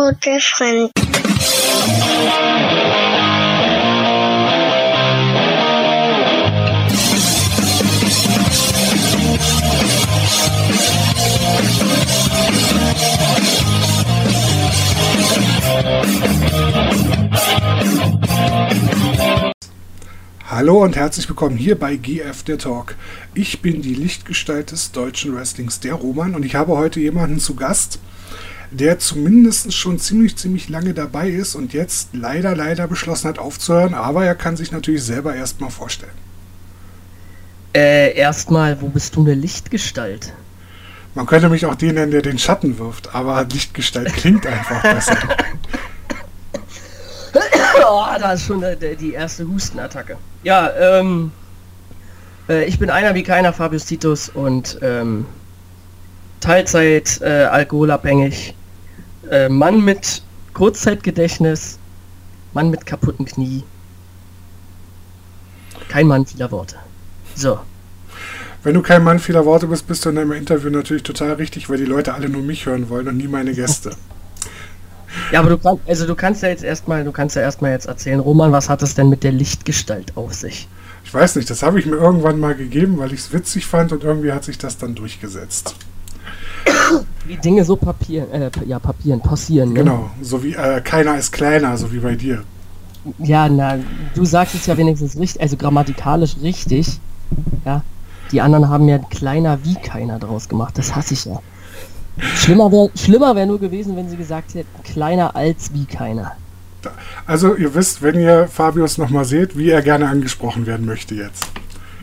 gute Freund. Hallo und herzlich willkommen hier bei GF der Talk. Ich bin die Lichtgestalt des deutschen Wrestlings, der Roman, und ich habe heute jemanden zu Gast, der zumindest schon ziemlich, ziemlich lange dabei ist und jetzt leider, leider beschlossen hat aufzuhören, aber er kann sich natürlich selber erstmal vorstellen. Äh, erstmal, wo bist du eine Lichtgestalt? Man könnte mich auch den nennen, der den Schatten wirft, aber Lichtgestalt klingt einfach besser. oh, da ist schon die, die erste Hustenattacke. Ja, ähm, äh, ich bin einer wie keiner, Fabius Titus, und ähm, Teilzeit äh, alkoholabhängig, äh, Mann mit Kurzzeitgedächtnis, Mann mit kaputten Knie. Kein Mann vieler Worte. So. Wenn du kein Mann vieler Worte bist, bist du in deinem Interview natürlich total richtig, weil die Leute alle nur mich hören wollen und nie meine Gäste. Ja, aber du kannst, also du kannst ja jetzt erstmal, du kannst ja erstmal jetzt erzählen, Roman, was hat es denn mit der Lichtgestalt auf sich? Ich weiß nicht, das habe ich mir irgendwann mal gegeben, weil ich es witzig fand und irgendwie hat sich das dann durchgesetzt. Wie Dinge so papieren, äh, ja, papieren, passieren. Ne? Genau, so wie äh, keiner ist kleiner, so wie bei dir. Ja, na, du sagst es ja wenigstens richtig, also grammatikalisch richtig. Ja, die anderen haben ja kleiner wie keiner draus gemacht. Das hasse ich ja. Schlimmer wäre schlimmer wär nur gewesen, wenn sie gesagt hätten, kleiner als wie keiner. Also ihr wisst, wenn ihr Fabius nochmal seht, wie er gerne angesprochen werden möchte jetzt.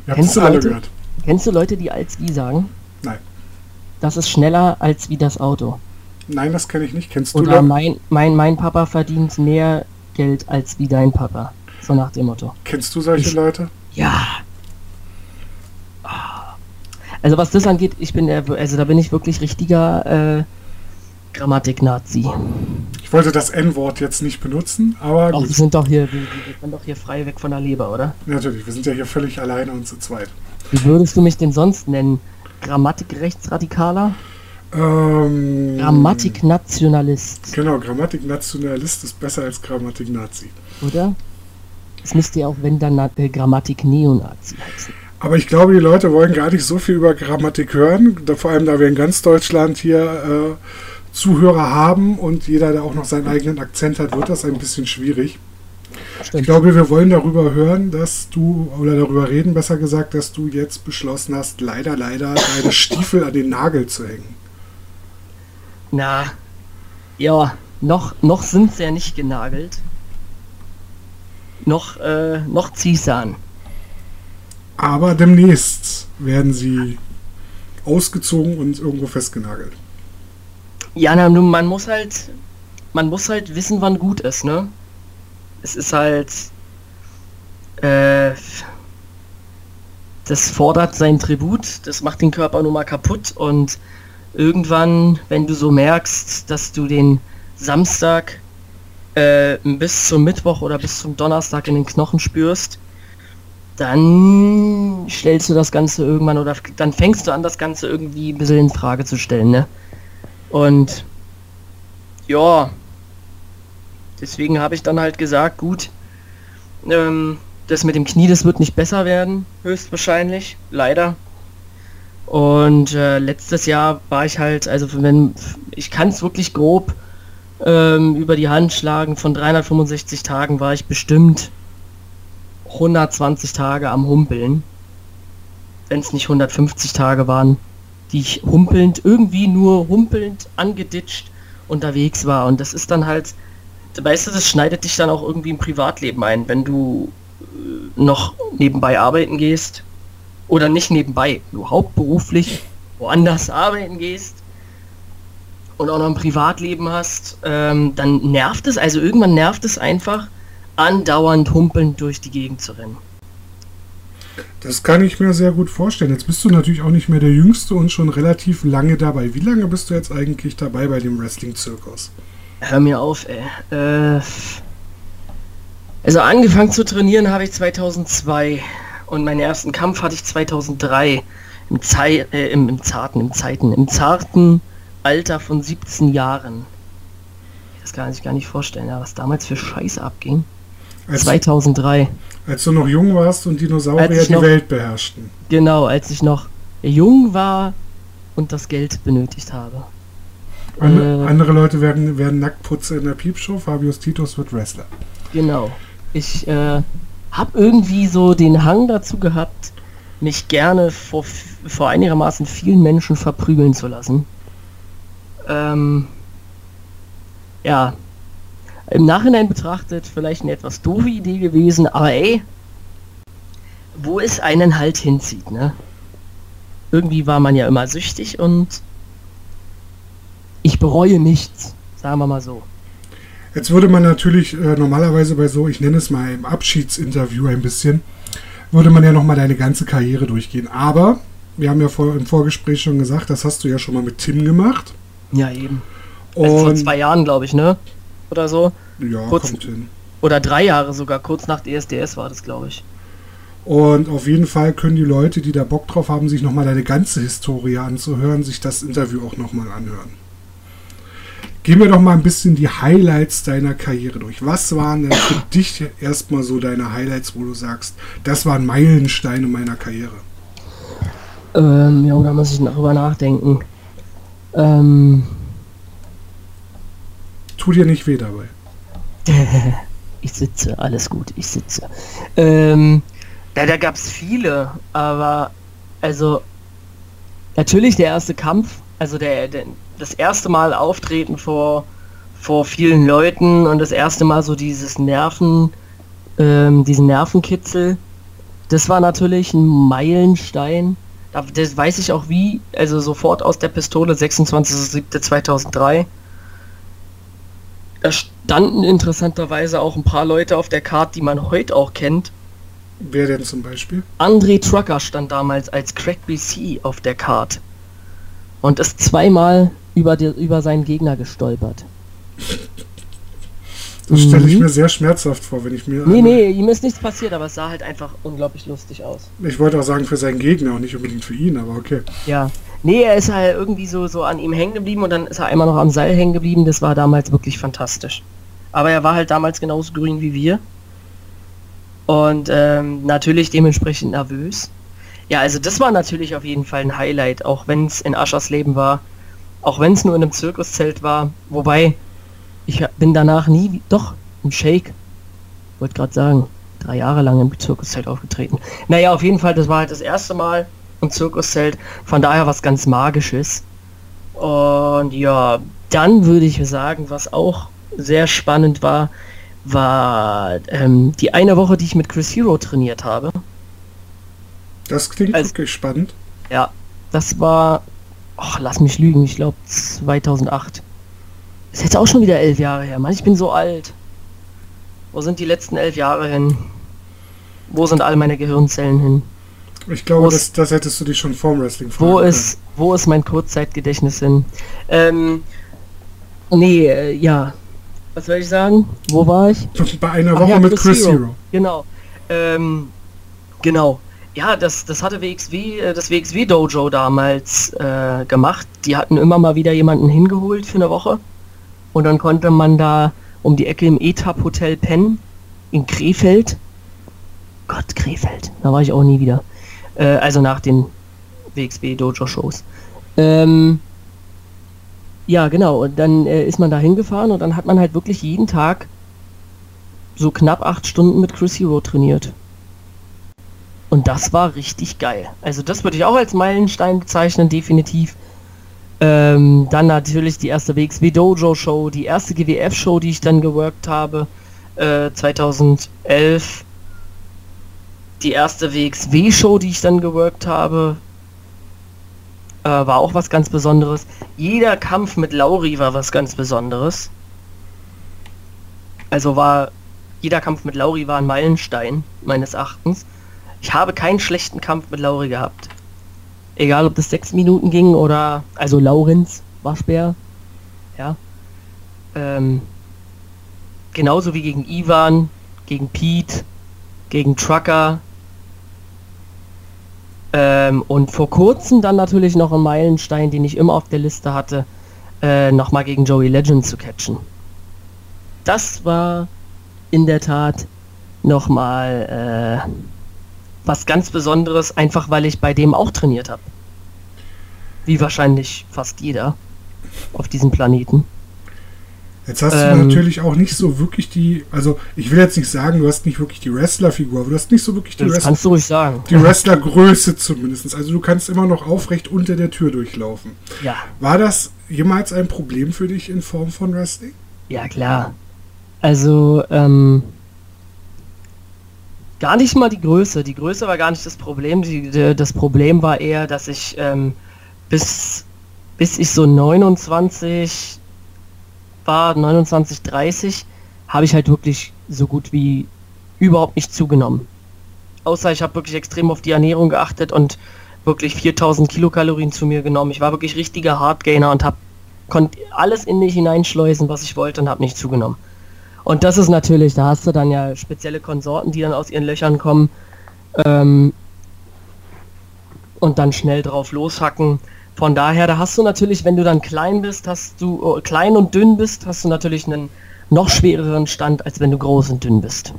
Ihr habt es alle Leute, gehört. Kennst du Leute, die als wie sagen? Nein. Das ist schneller als wie das Auto. Nein, das kenne ich nicht. Kennst du Oder mein, mein, mein Papa verdient mehr Geld als wie dein Papa. So nach dem Motto. Kennst du solche ich, Leute? Ja. Also was das angeht, ich bin also da bin ich wirklich richtiger äh, Grammatik-Nazi. Ich wollte das N-Wort jetzt nicht benutzen, aber Ach, wir sind doch hier, wir, wir sind doch hier frei weg von der Leber, oder? Natürlich, wir sind ja hier völlig alleine und zu zweit. Wie würdest du mich denn sonst nennen? Grammatik-Rechtsradikaler? Ähm, Grammatik-Nationalist. Genau, Grammatik-Nationalist ist besser als Grammatik-Nazi. Oder? Es müsste ja auch, wenn dann äh, Grammatik-Neonazi heißen. Aber ich glaube, die Leute wollen gar nicht so viel über Grammatik hören. Da, vor allem, da wir in ganz Deutschland hier äh, Zuhörer haben und jeder, der auch noch seinen eigenen Akzent hat, wird das ein bisschen schwierig. Stimmt. Ich glaube, wir wollen darüber hören, dass du, oder darüber reden, besser gesagt, dass du jetzt beschlossen hast, leider, leider deine Stiefel an den Nagel zu hängen. Na, ja, noch, noch sind sie ja nicht genagelt. Noch, äh, noch zieh's an. Aber demnächst werden sie ausgezogen und irgendwo festgenagelt. Ja, na, nun, man muss halt, man muss halt wissen, wann gut ist, ne? Es ist halt, äh, das fordert sein Tribut, das macht den Körper nun mal kaputt und irgendwann, wenn du so merkst, dass du den Samstag äh, bis zum Mittwoch oder bis zum Donnerstag in den Knochen spürst, dann stellst du das Ganze irgendwann oder dann fängst du an, das Ganze irgendwie ein bisschen in Frage zu stellen, ne? Und ja, deswegen habe ich dann halt gesagt, gut, ähm, das mit dem Knie, das wird nicht besser werden, höchstwahrscheinlich, leider. Und äh, letztes Jahr war ich halt, also wenn, ich kann es wirklich grob ähm, über die Hand schlagen, von 365 Tagen war ich bestimmt 120 Tage am Humpeln. Wenn es nicht 150 Tage waren, die ich humpelnd, irgendwie nur humpelnd, angeditscht unterwegs war. Und das ist dann halt, weißt du, das schneidet dich dann auch irgendwie im Privatleben ein, wenn du äh, noch nebenbei arbeiten gehst. Oder nicht nebenbei, du hauptberuflich woanders arbeiten gehst und auch noch ein Privatleben hast, ähm, dann nervt es, also irgendwann nervt es einfach, andauernd humpelnd durch die Gegend zu rennen. Das kann ich mir sehr gut vorstellen. Jetzt bist du natürlich auch nicht mehr der Jüngste und schon relativ lange dabei. Wie lange bist du jetzt eigentlich dabei bei dem Wrestling-Zirkus? Hör mir auf, ey. Äh, also angefangen zu trainieren habe ich 2002 und meinen ersten Kampf hatte ich 2003 im, Zei äh, im, im zarten, im Zeiten, im zarten Alter von 17 Jahren kann sich gar nicht vorstellen, was damals für Scheiße abging. Als, 2003. als du noch jung warst und Dinosaurier ich die noch- Welt beherrschten. Genau, als ich noch jung war und das Geld benötigt habe. An, Äh. andere Leute werden, werden Nacktputzer in der Piepshow. Fabius Titus wird Wrestler. Genau. Ich äh, habe irgendwie so den Hang dazu gehabt, mich gerne vor, vor einigermaßen vielen Menschen verprügeln zu lassen. Ähm, ja, im Nachhinein betrachtet vielleicht eine etwas doofe Idee gewesen, aber ey, wo es einen halt hinzieht, ne? Irgendwie war man ja immer süchtig und ich bereue nichts, sagen wir mal so. Jetzt würde man natürlich äh, normalerweise bei so, ich nenne es mal im Abschiedsinterview ein bisschen, würde man ja nochmal deine ganze Karriere durchgehen. Aber wir haben ja vor, im Vorgespräch schon gesagt, das hast du ja schon mal mit Tim gemacht. Ja, eben. Also vor Und zwei Jahren, glaube ich, ne? Oder so. ja, kurz- kommt hin. Oder drei Jahre sogar, kurz nach DSDS war das, glaube ich. Und auf jeden Fall können die Leute, die da Bock drauf haben, sich nochmal deine ganze Historie anzuhören, sich das Interview auch nochmal anhören. Gehen wir doch mal ein bisschen die Highlights deiner Karriere durch. Was waren denn für dich erstmal so deine Highlights, wo du sagst, das waren Meilensteine meiner Karriere? Ähm, ja, da muss ich darüber nachdenken. Ähm, Tu dir nicht weh dabei. ich sitze, alles gut, ich sitze. Ähm, ja, da gab es viele, aber also natürlich der erste Kampf, also der, der das erste Mal auftreten vor vor vielen Leuten und das erste Mal so dieses Nerven, ähm, diesen Nervenkitzel, das war natürlich ein Meilenstein. Da- Das weiß ich auch wie, also sofort aus der Pistole, 26.07.2003. Da standen interessanterweise auch ein paar Leute auf der Karte, die man heute auch kennt. Wer denn zum Beispiel? André Trucker stand damals als Crack BC auf der Karte und ist zweimal über, die, über seinen Gegner gestolpert. Das stelle ich Mhm. mir sehr schmerzhaft vor, wenn ich mir. Nee, nee, ihm ist nichts passiert, aber es sah halt einfach unglaublich lustig aus. Ich wollte auch sagen für seinen Gegner und nicht unbedingt für ihn, aber okay. Ja. Nee, er ist halt irgendwie so, so an ihm hängen geblieben und dann ist er einmal noch am Seil hängen geblieben. Das war damals wirklich fantastisch. Aber er war halt damals genauso grün wie wir. Und ähm, natürlich dementsprechend nervös. Ja, also das war natürlich auf jeden Fall ein Highlight, auch wenn es in Aschers Leben war. Auch wenn es nur in einem Zirkuszelt war. Wobei, ich bin danach nie, doch, im Shake. Wollte gerade sagen, drei Jahre lang im Zirkuszelt aufgetreten. Naja, auf jeden Fall, das war halt das erste Mal im Zirkuszelt. Von daher was ganz Magisches. Und ja, dann würde ich sagen, was auch sehr spannend war, war ähm, die eine Woche, die ich mit Chris Hero trainiert habe. Das klingt Also- wirklich spannend. Ja, das war, ach, lass mich lügen, ich glaube 2008. Ist jetzt auch schon wieder elf Jahre her. Mann, ich bin so alt. Wo sind die letzten elf Jahre hin? Wo sind all meine Gehirnzellen hin? Ich glaube, das, das hättest du dich schon vorm Wrestling fragen Wo ist, wo ist mein Kurzzeitgedächtnis hin? Ähm, nee, äh, ja. Was soll ich sagen? Wo war ich? Bei einer Woche ja, mit Chris Chris Hero. Hero. Genau. Ähm, genau. Ja, das, das hatte WXW, äh, das WXW Dojo damals äh, gemacht. Die hatten immer mal wieder jemanden hingeholt für eine Woche. Und dann konnte man da um die Ecke im Etap Hotel pennen. In Krefeld. Gott, Krefeld. Da war ich auch nie wieder. Äh, also nach den WXW Dojo Shows. Ähm, ja, genau. Und dann äh, ist man da hingefahren und dann hat man halt wirklich jeden Tag so knapp acht Stunden mit Chris Hero trainiert. Und das war richtig geil. Also das würde ich auch als Meilenstein bezeichnen, definitiv. Ähm, dann natürlich die erste WXW Dojo Show, die erste GWF Show, die ich dann geworkt habe, äh, 2011. Die erste WXW Show, die ich dann geworkt habe, äh, war auch was ganz Besonderes. Jeder Kampf mit Lauri war was ganz Besonderes. Also war jeder Kampf mit Lauri war ein Meilenstein meines Erachtens. Ich habe keinen schlechten Kampf mit Lauri gehabt. Egal ob das sechs Minuten ging oder also Laurenz Waschbär. Ja. Ähm, genauso wie gegen Ivan, gegen Pete, gegen Trucker. Ähm, und vor kurzem dann natürlich noch ein Meilenstein, den ich immer auf der Liste hatte, äh, nochmal gegen Joey Legend zu catchen. das war in der Tat nochmal äh, was ganz Besonderes, einfach weil ich bei dem auch trainiert habe. Wie wahrscheinlich fast jeder auf diesem Planeten. Jetzt hast ähm, du natürlich auch nicht so wirklich die, also ich will jetzt nicht sagen, du hast nicht wirklich die Wrestler-Figur, aber du hast nicht so wirklich die Wrestler. Kannst du ruhig sagen. Die Wrestler-Größe zumindest. Also du kannst immer noch aufrecht unter der Tür durchlaufen. Ja. War das jemals ein Problem für dich in Form von Wrestling? Ja, klar. Also, ähm, gar nicht mal die Größe. Die Größe war gar nicht das Problem. Die, die, das Problem war eher, dass ich ähm, bis, bis ich so 29 war, 29, 30, habe ich halt wirklich so gut wie überhaupt nicht zugenommen. Außer ich habe wirklich extrem auf die Ernährung geachtet und wirklich 4000 Kilokalorien zu mir genommen. Ich war wirklich richtiger Hardgainer und habe konnte alles in mich hineinschleusen, was ich wollte und habe nicht zugenommen. Und das ist natürlich, da hast du dann ja spezielle Konsorten, die dann aus ihren Löchern kommen ähm, und dann schnell drauf loshacken. Von daher, da hast du natürlich, wenn du dann klein bist, hast du oh, klein und dünn bist, hast du natürlich einen noch schwereren Stand, als wenn du groß und dünn bist.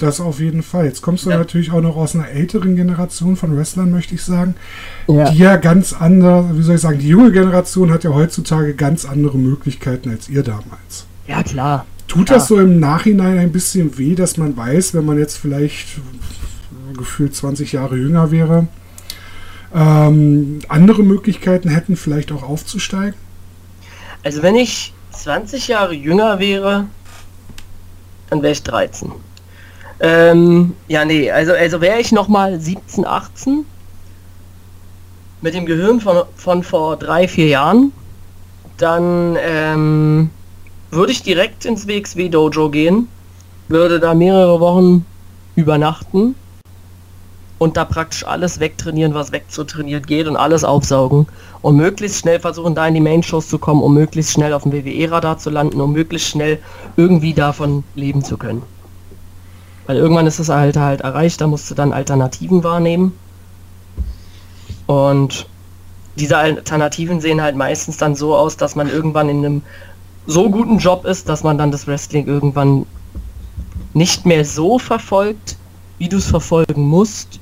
Das auf jeden Fall. Jetzt kommst du ja. natürlich auch noch aus einer älteren Generation von Wrestlern, möchte ich sagen, ja. die ja ganz andere, wie soll ich sagen, die junge Generation hat ja heutzutage ganz andere Möglichkeiten als ihr damals. Ja, klar. Tut das so im Nachhinein ein bisschen weh, dass man weiß, wenn man jetzt vielleicht gefühlt 20 Jahre jünger wäre, ähm, andere Möglichkeiten hätten, vielleicht auch aufzusteigen? Also wenn ich 20 Jahre jünger wäre, dann wäre ich 13. Ähm, ja, nee, also, also wäre ich nochmal 17, 18 mit dem Gehirn von, von vor drei, vier Jahren, dann ähm, würde ich direkt ins WXW Dojo gehen, würde da mehrere Wochen übernachten und da praktisch alles wegtrainieren, was wegzutrainiert geht und alles aufsaugen und möglichst schnell versuchen, da in die Main-Shows zu kommen, um möglichst schnell auf dem WWE-Radar zu landen, um möglichst schnell irgendwie davon leben zu können. Weil irgendwann ist das Alter halt erreicht, da musst du dann Alternativen wahrnehmen. Und diese Alternativen sehen halt meistens dann so aus, dass man irgendwann in einem so guten Job ist, dass man dann das Wrestling irgendwann nicht mehr so verfolgt, wie du es verfolgen musst,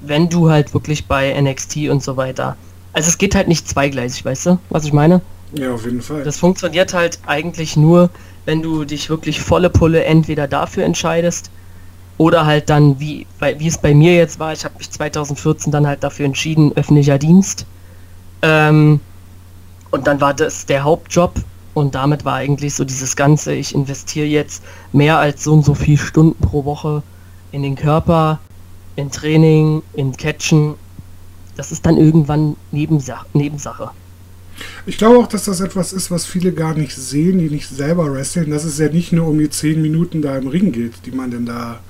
wenn du halt wirklich bei NXT und so weiter. Also es geht halt nicht zweigleisig, weißt du, was ich meine? Ja, auf jeden Fall. Das funktioniert halt eigentlich nur, wenn du dich wirklich volle Pulle entweder dafür entscheidest oder halt dann, wie, wie es bei mir jetzt war, ich habe mich 2014 dann halt dafür entschieden, öffentlicher Dienst. Ähm, und dann war das der Hauptjob und damit war eigentlich so dieses Ganze, ich investiere jetzt mehr als so und so viele Stunden pro Woche in den Körper, in Training, in Catchen. Das ist dann irgendwann Nebensach Nebensache. Ich glaube auch, dass das etwas ist, was viele gar nicht sehen, die nicht selber wresteln, dass es ja nicht nur um die 10 Minuten da im Ring geht, die man denn da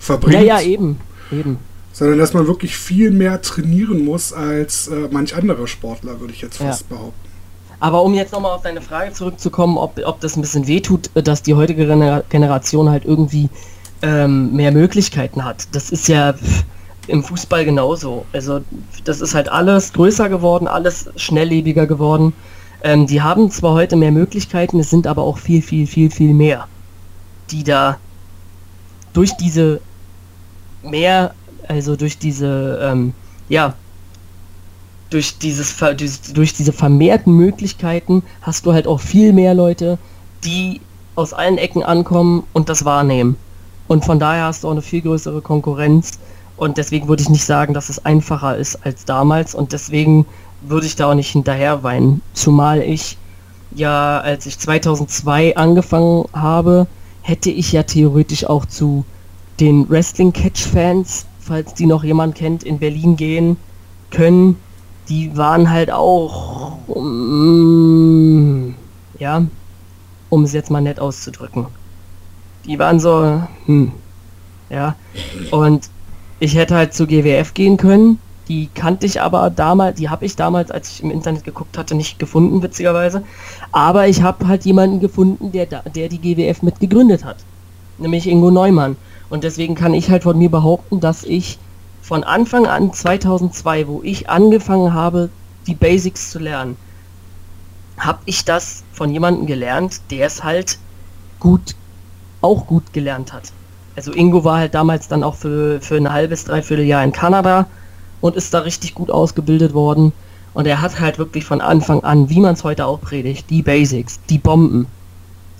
verbringt. Ja, ja, eben. eben. Sondern dass man wirklich viel mehr trainieren muss als äh, manch anderer Sportler, würde ich jetzt fast ja. behaupten. Aber um jetzt nochmal auf deine Frage zurückzukommen, ob, ob das ein bisschen wehtut, dass die heutige Generation halt irgendwie ähm, mehr Möglichkeiten hat. Das ist ja im Fußball genauso. Also das ist halt alles größer geworden, alles schnelllebiger geworden. Ähm, die haben zwar heute mehr Möglichkeiten, es sind aber auch viel, viel, viel, viel mehr, die da durch diese mehr, also durch diese, ähm, ja, durch dieses durch diese vermehrten Möglichkeiten hast du halt auch viel mehr Leute, die aus allen Ecken ankommen und das wahrnehmen. Und von daher hast du auch eine viel größere Konkurrenz. Und deswegen würde ich nicht sagen, dass es einfacher ist als damals. Und deswegen würde ich da auch nicht hinterher weinen. Zumal ich ja, als ich 2002 angefangen habe, hätte ich ja theoretisch auch zu den Wrestling Catch Fans, falls die noch jemand kennt, in Berlin gehen können. Die waren halt auch, um, ja, um es jetzt mal nett auszudrücken die waren so, hm, ja. Und ich hätte halt zu GWF gehen können. Die kannte ich aber damals, die habe ich damals, als ich im Internet geguckt hatte, nicht gefunden, witzigerweise. Aber ich habe halt jemanden gefunden, der, der die GWF mit gegründet hat. Nämlich Ingo Neumann. Und deswegen kann ich halt von mir behaupten, dass ich von Anfang an 2002, wo ich angefangen habe, die Basics zu lernen, habe ich das von jemandem gelernt, der es halt gut, auch gut gelernt hat. Also Ingo war halt damals dann auch für, für ein halbes, dreiviertel Jahr in Kanada und ist da richtig gut ausgebildet worden. Und er hat halt wirklich von Anfang an, wie man es heute auch predigt, die Basics, die Bomben.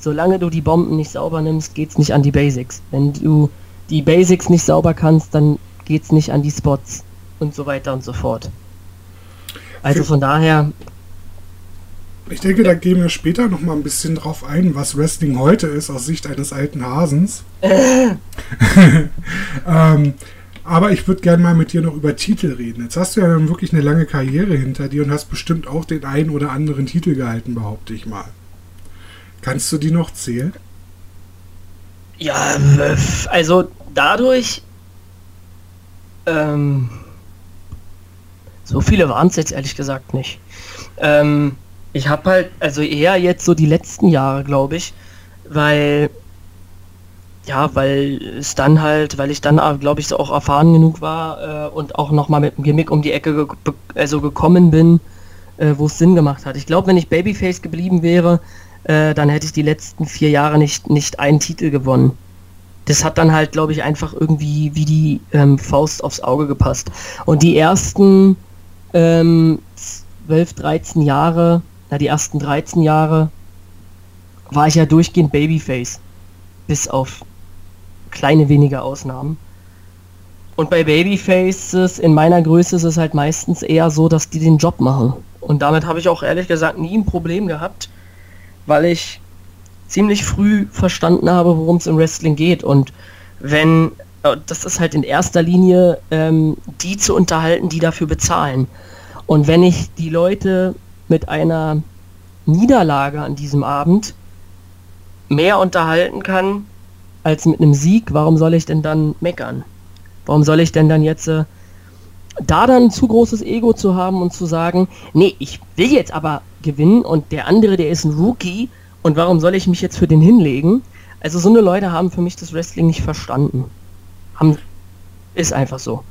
Solange du die Bomben nicht sauber nimmst, geht's nicht an die Basics. Wenn du die Basics nicht sauber kannst, dann geht's nicht an die Spots und so weiter und so fort. Also von daher. Ich denke, da gehen wir später noch mal ein bisschen drauf ein, was Wrestling heute ist aus Sicht eines alten Hasens. ähm, aber ich würde gerne mal mit dir noch über Titel reden. Jetzt hast du ja dann wirklich eine lange Karriere hinter dir und hast bestimmt auch den einen oder anderen Titel gehalten, behaupte ich mal. Kannst du die noch zählen? Ja, also dadurch. Ähm, so viele waren es jetzt ehrlich gesagt nicht. Ähm, ich habe halt, also eher jetzt so die letzten Jahre, glaube ich, weil ja, weil es dann halt, weil ich dann, glaube ich, auch erfahren genug war äh, und auch nochmal mit dem Gimmick um die Ecke ge also gekommen bin, äh, wo es Sinn gemacht hat. Ich glaube, wenn ich Babyface geblieben wäre, äh, dann hätte ich die letzten vier Jahre nicht, nicht einen Titel gewonnen. Das hat dann halt, glaube ich, einfach irgendwie wie die ähm, Faust aufs Auge gepasst. Und die ersten ähm, 12, 13 Jahre, na die ersten 13 Jahre, war ich ja durchgehend Babyface. Bis auf kleine wenige Ausnahmen. Und bei Babyfaces in meiner Größe ist es halt meistens eher so, dass die den Job machen. Und damit habe ich auch ehrlich gesagt nie ein Problem gehabt, weil ich ziemlich früh verstanden habe, worum es im Wrestling geht. Und wenn, äh, das ist halt in erster Linie, ähm, die zu unterhalten, die dafür bezahlen. Und wenn ich die Leute mit einer Niederlage an diesem Abend mehr unterhalten kann, als mit einem Sieg, warum soll ich denn dann meckern? Warum soll ich denn dann jetzt äh, da dann ein zu großes Ego zu haben und zu sagen, nee, ich will jetzt aber gewinnen und der andere, der ist ein Rookie und warum soll ich mich jetzt für den hinlegen? Also so eine Leute haben für mich das Wrestling nicht verstanden. Haben, ist einfach so.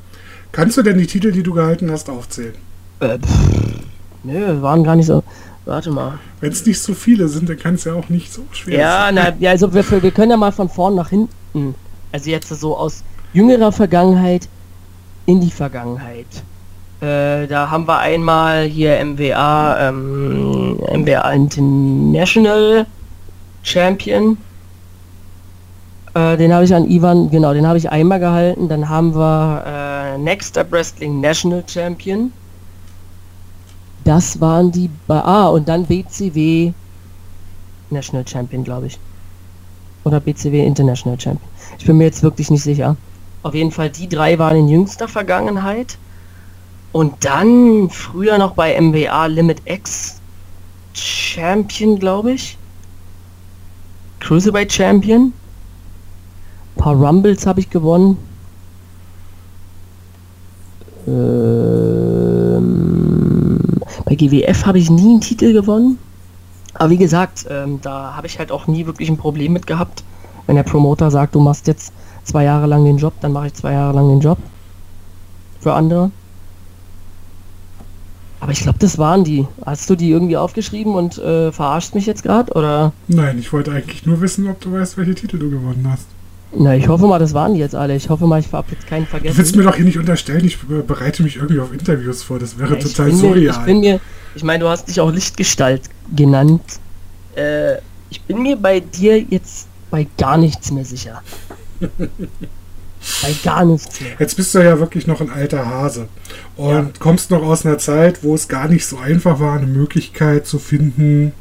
Kannst du denn die Titel, die du gehalten hast, aufzählen? Äh, pff, nö, waren gar nicht so. Warte mal. Wenn es nicht so viele sind, dann kann es ja auch nicht so schwer ja, sein. Na, ja, also wir, wir können ja mal von vorn nach hinten. Also jetzt so aus jüngerer Vergangenheit in die Vergangenheit. Äh, da haben wir einmal hier MWA, ähm, MWA International Champion. Äh, den habe ich an Ivan, genau, den habe ich einmal gehalten. Dann haben wir äh, Next Up Wrestling National Champion. Das waren die, ah, und dann BCW National Champion, glaube ich. Oder BCW International Champion. Ich bin mir jetzt wirklich nicht sicher. Auf jeden Fall, die drei waren in jüngster Vergangenheit. Und dann früher noch bei MWA Limit X Champion, glaube ich. Cruiserweight Champion. Ein paar Rumbles habe ich gewonnen. Ähm, bei GWF habe ich nie einen Titel gewonnen. Aber wie gesagt, ähm, da habe ich halt auch nie wirklich ein Problem mit gehabt. Wenn der Promoter sagt, du machst jetzt zwei Jahre lang den Job, dann mache ich zwei Jahre lang den Job. Für andere. Aber ich glaube, das waren die. Hast du die irgendwie aufgeschrieben und äh, verarschst mich jetzt gerade, oder? Nein, ich wollte eigentlich nur wissen, ob du weißt, welche Titel du gewonnen hast. Na, ich hoffe mal, das waren die jetzt alle. Ich hoffe mal, ich habe jetzt keinen vergessen. Du willst mir doch hier nicht unterstellen, ich bereite mich irgendwie auf Interviews vor. Das wäre ja, total surreal. Ich bin mir, ich meine, du hast dich auch Lichtgestalt genannt. Äh, ich bin mir bei dir jetzt bei gar nichts mehr sicher. bei gar nichts mehr. Jetzt bist du ja wirklich noch ein alter Hase und ja. kommst noch aus einer Zeit, wo es gar nicht so einfach war, eine Möglichkeit zu finden,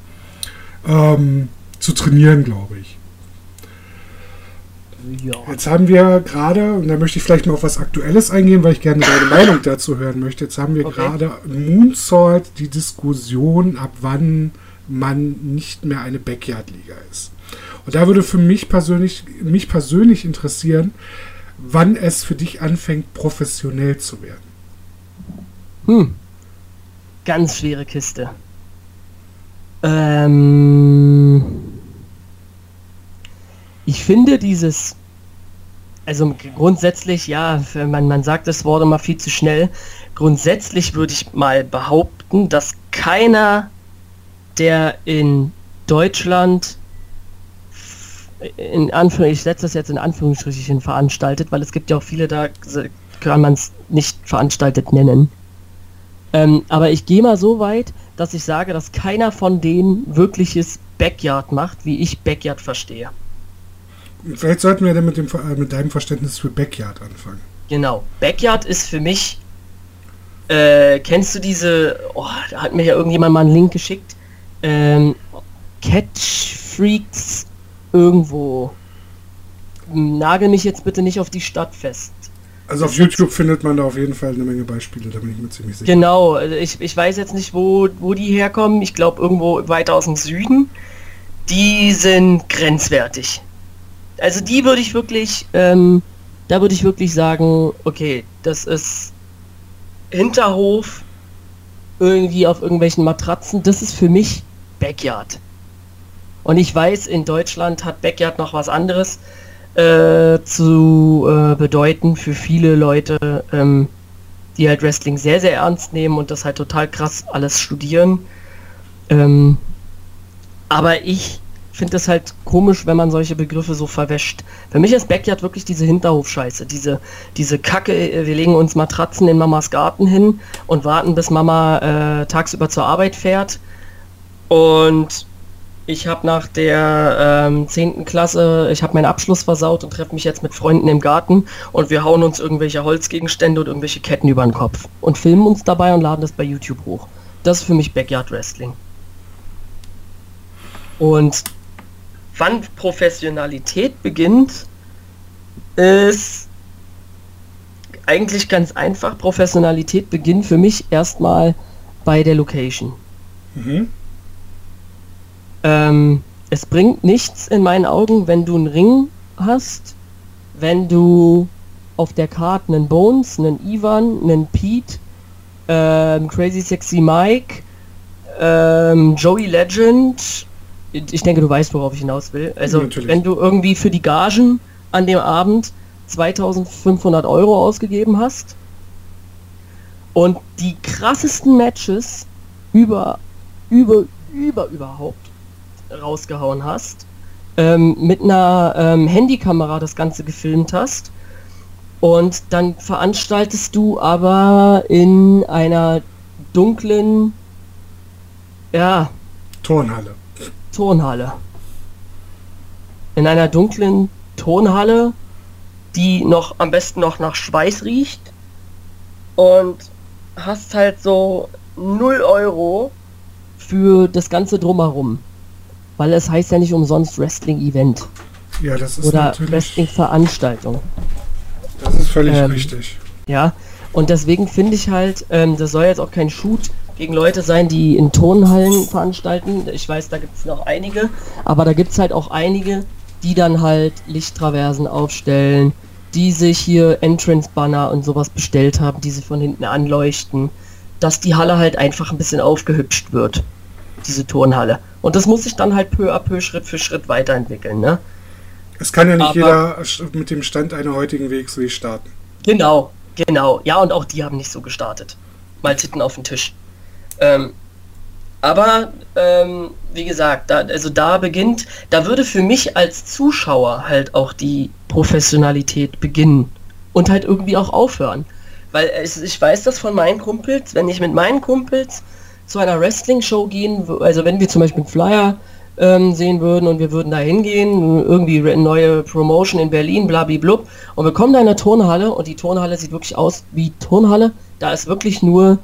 ähm, zu trainieren, glaube ich. Ja. Jetzt haben wir gerade, und da möchte ich vielleicht mal auf was Aktuelles eingehen, weil ich gerne deine Meinung dazu hören möchte. Jetzt haben wir okay. gerade Moonsault die Diskussion, ab wann man nicht mehr eine Backyard-Liga ist. Und da würde für mich persönlich, mich persönlich interessieren, wann es für dich anfängt, professionell zu werden. Hm. Ganz schwere Kiste. Ähm ich finde dieses, also grundsätzlich, ja, man, man sagt das Wort immer viel zu schnell. Grundsätzlich würde ich mal behaupten, dass keiner, der in Deutschland in Anführungszeichen, ich setze das jetzt in Anführungsstrichen veranstaltet, weil es gibt ja auch viele, da kann man es nicht veranstaltet nennen. Ähm, aber ich gehe mal so weit, dass ich sage, dass keiner von denen wirkliches Backyard macht, wie ich Backyard verstehe. Vielleicht sollten wir dann mit, dem, äh, mit deinem Verständnis für Backyard anfangen. Genau. Backyard ist für mich. Äh, kennst du diese. Oh, da hat mir ja irgendjemand mal einen Link geschickt. Ähm, Catch Freaks irgendwo. Nagel mich jetzt bitte nicht auf die Stadt fest. Also auf YouTube findet man da auf jeden Fall eine Menge Beispiele, da bin ich mir ziemlich sicher. Genau, also ich, ich weiß jetzt nicht, wo, wo die herkommen. Ich glaube irgendwo weiter aus dem Süden. Die sind grenzwertig. Also die würde ich wirklich, ähm, da würde ich wirklich sagen, okay, das ist Hinterhof, irgendwie auf irgendwelchen Matratzen, das ist für mich Backyard. Und ich weiß, in Deutschland hat Backyard noch was anderes äh, zu äh, bedeuten für viele Leute, ähm, die halt Wrestling sehr, sehr ernst nehmen und das halt total krass alles studieren. Ähm, aber ich finde es halt komisch, wenn man solche Begriffe so verwäscht. Für mich ist Backyard wirklich diese Hinterhofscheiße, diese, diese Kacke, äh, wir legen uns Matratzen in Mamas Garten hin und warten, bis Mama äh, tagsüber zur Arbeit fährt. Und ich habe nach der ähm, 10. Klasse, ich habe meinen Abschluss versaut und treffe mich jetzt mit Freunden im Garten und wir hauen uns irgendwelche Holzgegenstände und irgendwelche Ketten über den Kopf und filmen uns dabei und laden das bei YouTube hoch. Das ist für mich Backyard Wrestling. Und wann Professionalität beginnt, ist eigentlich ganz einfach. Professionalität beginnt für mich erstmal bei der Location. Mhm. Ähm, es bringt nichts in meinen Augen, wenn du einen Ring hast, wenn du auf der Karte einen Bones, einen Ivan, einen Pete, ähm, Crazy Sexy Mike, ähm, Joey Legend, ich denke, du weißt, worauf ich hinaus will. Also, Natürlich. wenn du irgendwie für die Gagen an dem Abend 2500 Euro ausgegeben hast und die krassesten Matches über, über, über überhaupt rausgehauen hast, ähm, mit einer ähm, Handykamera das Ganze gefilmt hast und dann veranstaltest du aber in einer dunklen, ja, Turnhalle. Turnhalle. In einer dunklen Turnhalle, die noch am besten noch nach Schweiß riecht und hast halt so 0 Euro für das Ganze drumherum weil es heißt ja nicht umsonst Wrestling-Event. Ja, das ist Oder Wrestling-Veranstaltung. Das ist völlig ähm, richtig. Ja, und deswegen finde ich halt, ähm, das soll jetzt auch kein Shoot gegen Leute sein, die in Turnhallen veranstalten. Ich weiß, da gibt es noch einige, aber da gibt es halt auch einige, die dann halt Lichttraversen aufstellen, die sich hier Entrance-Banner und sowas bestellt haben, die sie von hinten anleuchten, dass die Halle halt einfach ein bisschen aufgehübscht wird, diese Turnhalle. Und das muss sich dann halt peu à peu, Schritt für Schritt weiterentwickeln. Ne? Es kann ja nicht Aber, jeder mit dem Stand einer heutigen WXW starten. Genau, genau. Ja, und auch die haben nicht so gestartet. Mal Titten auf den Tisch. Ähm, aber ähm, wie gesagt, da, also da beginnt, da würde für mich als Zuschauer halt auch die Professionalität beginnen und halt irgendwie auch aufhören. Weil es, ich weiß das von meinen Kumpels, wenn ich mit meinen Kumpels zu einer Wrestling-Show gehen, also wenn wir zum Beispiel einen Flyer ähm, sehen würden und wir würden da hingehen, irgendwie eine neue Promotion in Berlin, blub, und wir kommen da in eine Turnhalle und die Turnhalle sieht wirklich aus wie Turnhalle. Da ist wirklich nur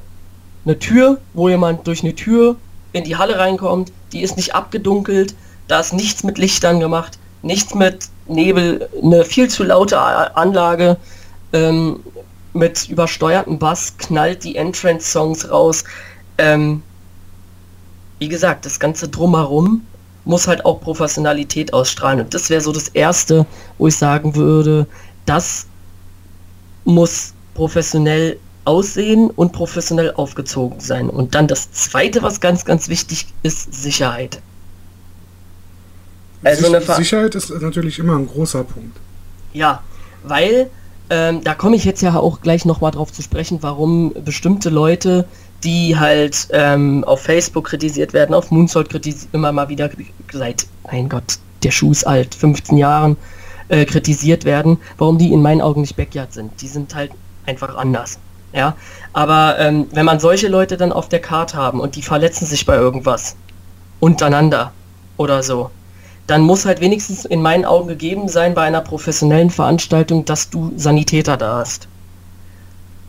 eine Tür, wo jemand durch eine Tür in die Halle reinkommt, die ist nicht abgedunkelt, da ist nichts mit Lichtern gemacht, nichts mit Nebel, eine viel zu laute Anlage ähm, mit übersteuertem Bass knallt die Entrance-Songs raus. Ähm, wie gesagt, das Ganze drumherum muss halt auch Professionalität ausstrahlen. Und das wäre so das Erste, wo ich sagen würde, das muss professionell aussehen und professionell aufgezogen sein. Und dann das Zweite, was ganz, ganz wichtig ist, Sicherheit. Also Sich Sicherheit ist natürlich immer ein großer Punkt. Ja, weil ähm, da komme ich jetzt ja auch gleich nochmal drauf zu sprechen, warum bestimmte Leute die halt ähm, auf Facebook kritisiert werden, auf Moonsault kritisiert, immer mal wieder seit, mein Gott, der Schuh ist alt, 15 Jahren, äh, kritisiert werden, warum die in meinen Augen nicht Backyard sind. Die sind halt einfach anders. Ja, aber ähm, wenn man solche Leute dann auf der Karte haben und die verletzen sich bei irgendwas untereinander oder so, dann muss halt wenigstens in meinen Augen gegeben sein bei einer professionellen Veranstaltung, dass du Sanitäter da hast.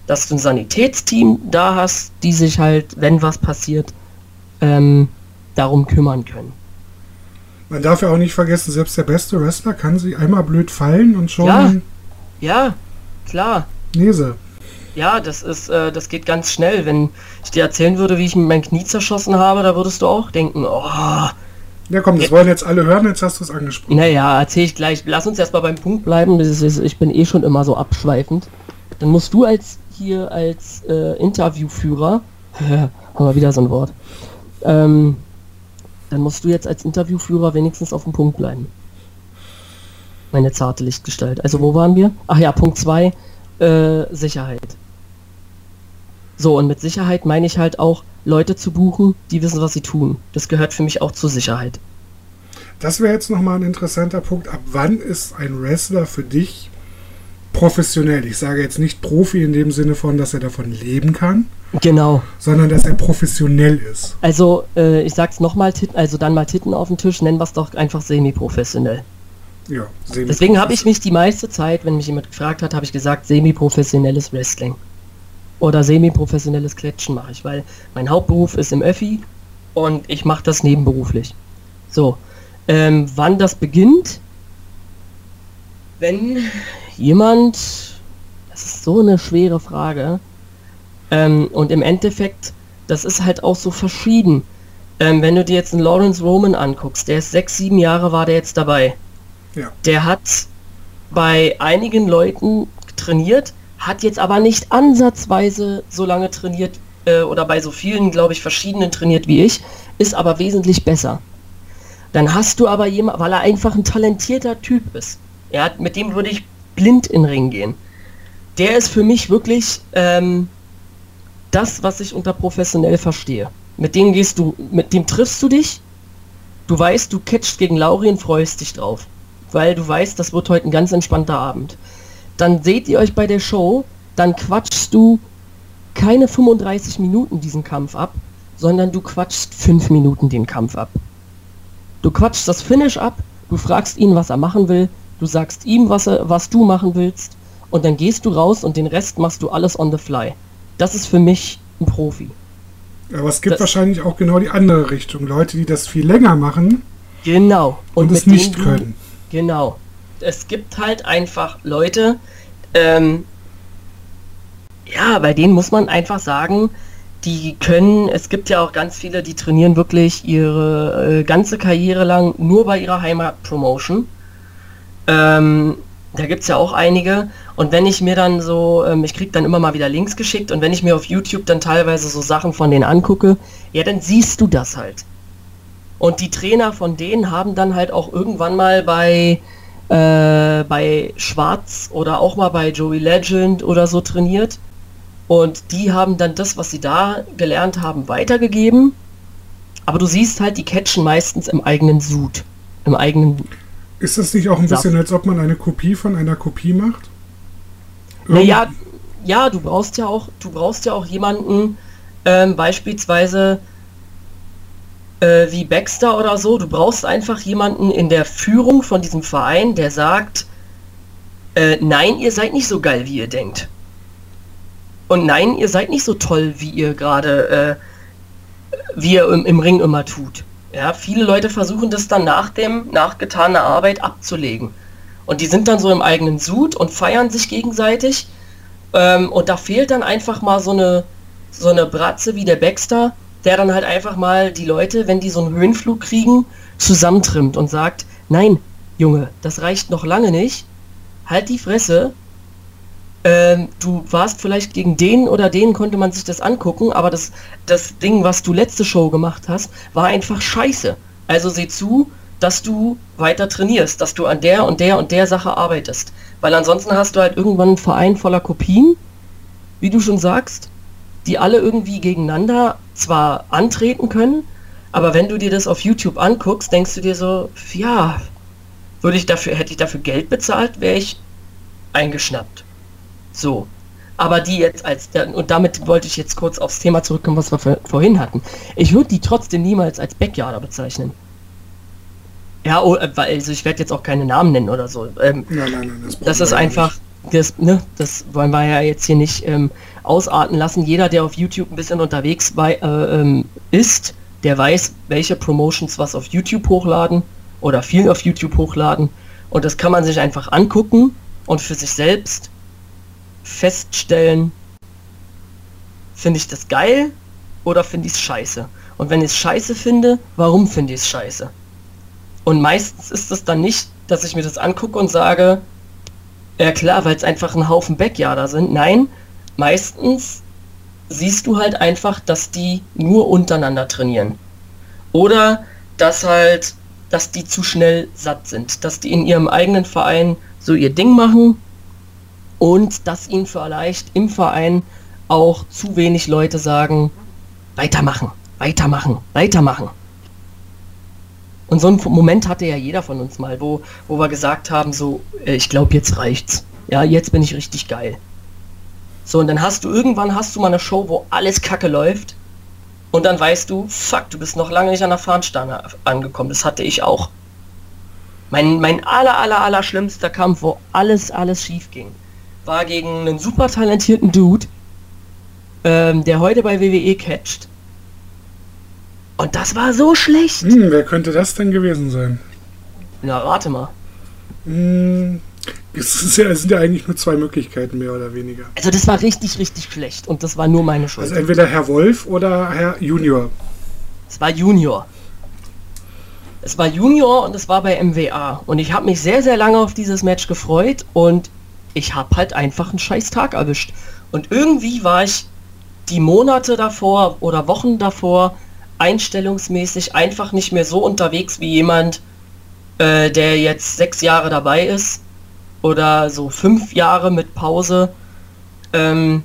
Dass du ein Sanitätsteam da hast, die sich halt, wenn was passiert, ähm, darum kümmern können. Man darf ja auch nicht vergessen, selbst der beste Wrestler kann sich einmal blöd fallen und schon. Ja, ja klar. Nese. Ja, das ist, äh, das geht ganz schnell. Wenn ich dir erzählen würde, wie ich mein Knie zerschossen habe, da würdest du auch denken, oh. Ja, komm, das wollen jetzt alle hören, jetzt hast du es angesprochen. Naja, erzähl ich gleich. Lass uns erstmal beim Punkt bleiben. Ist, ich bin eh schon immer so abschweifend. Dann musst du als hier als äh, Interviewführer, haben wir wieder so ein Wort, ähm, dann musst du jetzt als Interviewführer wenigstens auf dem Punkt bleiben. Meine zarte Lichtgestalt. Also wo waren wir? Ach ja, Punkt 2, äh, Sicherheit. So, und mit Sicherheit meine ich halt auch, Leute zu buchen, die wissen, was sie tun. Das gehört für mich auch zur Sicherheit. Das wäre jetzt nochmal ein interessanter Punkt. Ab wann ist ein Wrestler für dich professionell? Ich sage jetzt nicht Profi in dem Sinne von, dass er davon leben kann. Genau. Sondern dass er professionell ist. Also, äh, ich sag's nochmal, also dann mal Titten auf den Tisch, nennen wir es doch einfach semi-professionell. Ja, semi Deswegen habe ich mich die meiste Zeit, wenn mich jemand gefragt hat, habe ich gesagt, semi-professionelles Wrestling oder semi-professionelles Kletschen mache ich, weil mein Hauptberuf ist im Öffi und ich mache das nebenberuflich. So, ähm, wann das beginnt? Wenn jemand, das ist so eine schwere Frage, ähm, und im Endeffekt, das ist halt auch so verschieden. Ähm, wenn du dir jetzt einen Lawrence Roman anguckst, der ist sechs, sieben Jahre war der jetzt dabei. Ja. Der hat bei einigen Leuten trainiert, hat jetzt aber nicht ansatzweise so lange trainiert äh, oder bei so vielen, glaube ich, verschiedenen trainiert wie ich, ist aber wesentlich besser. Dann hast du aber jemand, weil er einfach ein talentierter Typ ist. Ja, mit dem würde ich blind in den Ring gehen. Der ist für mich wirklich ähm, das, was ich unter professionell verstehe. Mit dem gehst du, mit dem triffst du dich. Du weißt, du catchst gegen Lauri und freust dich drauf. Weil du weißt, das wird heute ein ganz entspannter Abend dann seht ihr euch bei der Show, dann quatschst du keine 35 Minuten diesen Kampf ab, sondern du quatschst 5 Minuten den Kampf ab. Du quatschst das Finish ab, du fragst ihn, was er machen will, du sagst ihm, was, er, was du machen willst und dann gehst du raus und den Rest machst du alles on the fly. Das ist für mich ein Profi. Aber es gibt das wahrscheinlich auch genau die andere Richtung. Leute, die das viel länger machen. Genau. Und, und es nicht können. Genau es gibt halt einfach Leute, ähm, ja, bei denen muss man einfach sagen, die können, es gibt ja auch ganz viele, die trainieren wirklich ihre äh, ganze Karriere lang nur bei ihrer Heimatpromotion. Ähm, da gibt es ja auch einige. Und wenn ich mir dann so, ähm, ich kriege dann immer mal wieder Links geschickt und wenn ich mir auf YouTube dann teilweise so Sachen von denen angucke, ja, dann siehst du das halt. Und die Trainer von denen haben dann halt auch irgendwann mal bei äh, bei Schwarz oder auch mal bei Joey Legend oder so trainiert. Und die haben dann das, was sie da gelernt haben, weitergegeben. Aber du siehst halt, die catchen meistens im eigenen Sud. Im eigenen. Ist das nicht auch ein bisschen, als ob man eine Kopie von einer Kopie macht? Naja, ja, du brauchst ja auch, du brauchst ja auch jemanden, ähm, beispielsweise äh, wie Baxter oder so. Du brauchst einfach jemanden in der Führung von diesem Verein, der sagt, äh, nein, ihr seid nicht so geil, wie ihr denkt. Und nein, ihr seid nicht so toll, wie ihr gerade, äh, wie ihr im, im, Ring immer tut. Ja, viele Leute versuchen das dann nach dem, nachgetaner Arbeit abzulegen. Und die sind dann so im eigenen Sud und feiern sich gegenseitig. Ähm, und da fehlt dann einfach mal so eine, so eine Bratze wie der Baxter, der dann halt einfach mal die Leute, wenn die so einen Höhenflug kriegen, zusammentrimmt und sagt, nein, Junge, das reicht noch lange nicht. Halt die Fresse. Ähm, du warst vielleicht gegen den oder den konnte man sich das angucken, aber das, das Ding, was du letzte Show gemacht hast, war einfach scheiße. Also seh zu, dass du weiter trainierst, dass du an der und der und der Sache arbeitest. Weil ansonsten hast du halt irgendwann einen Verein voller Kopien, wie du schon sagst, die alle irgendwie gegeneinander zwar antreten können, aber wenn du dir das auf YouTube anguckst, denkst du dir so, ja, würde ich dafür, hätte ich dafür Geld bezahlt, wäre ich eingeschnappt. So. Aber die jetzt als, und damit wollte ich jetzt kurz aufs Thema zurückkommen, was wir vorhin hatten. Ich würde die trotzdem niemals als Backyarder bezeichnen. Ja, oh, äh, also ich werde jetzt auch keine Namen nennen oder so. Ähm, nein, nein, nein, das, das ist einfach, das, ne, das wollen wir ja jetzt hier nicht ähm, ausarten lassen. Jeder, der auf YouTube ein bisschen unterwegs bei, äh, ähm, ist, der weiß, welche Promotions was auf YouTube hochladen oder viel auf YouTube hochladen. Und das kann man sich einfach angucken und für sich selbst feststellen, finde ich das geil oder finde ich es scheiße. Und wenn ich es scheiße finde, warum finde ich es scheiße? Und meistens ist es dann nicht, dass ich mir das angucke und sage, ja klar, weil es einfach ein Haufen Backyarder sind. Nein, meistens siehst du halt einfach, dass die nur untereinander trainieren. Oder dass halt, dass die zu schnell satt sind, dass die in ihrem eigenen Verein so ihr Ding machen und dass ihnen vielleicht im Verein auch zu wenig Leute sagen, weitermachen, weitermachen, weitermachen. Und so einen Moment hatte ja jeder von uns mal, wo, wo wir gesagt haben, so, äh, ich glaube, jetzt reicht's. Ja, jetzt bin ich richtig geil. So, und dann hast du irgendwann hast du mal eine Show, wo alles kacke läuft. Und dann weißt du, fuck, du bist noch lange nicht an der Fahnenstange angekommen. Das hatte ich auch. Mein, mein aller, aller, aller schlimmster Kampf, wo alles, alles schief ging, war gegen einen super talentierten Dude, ähm, der heute bei WWE catcht. Und das war so schlecht. Hm, wer könnte das denn gewesen sein? Na, warte mal. Hm, es, ja, es, sind ja eigentlich nur zwei Möglichkeiten, mehr oder weniger. Also das war richtig, richtig schlecht und das war nur meine Schuld. Also entweder Herr Wolf oder Herr Junior. Es war Junior. Es war Junior und es war bei MWA. Und ich habe mich sehr, sehr lange auf dieses Match gefreut und ich habe halt einfach einen scheiß Tag erwischt. Und irgendwie war ich die Monate davor oder Wochen davor einstellungsmäßig einfach nicht mehr so unterwegs wie jemand, äh, der jetzt sechs Jahre dabei ist oder so fünf Jahre mit Pause. Ähm,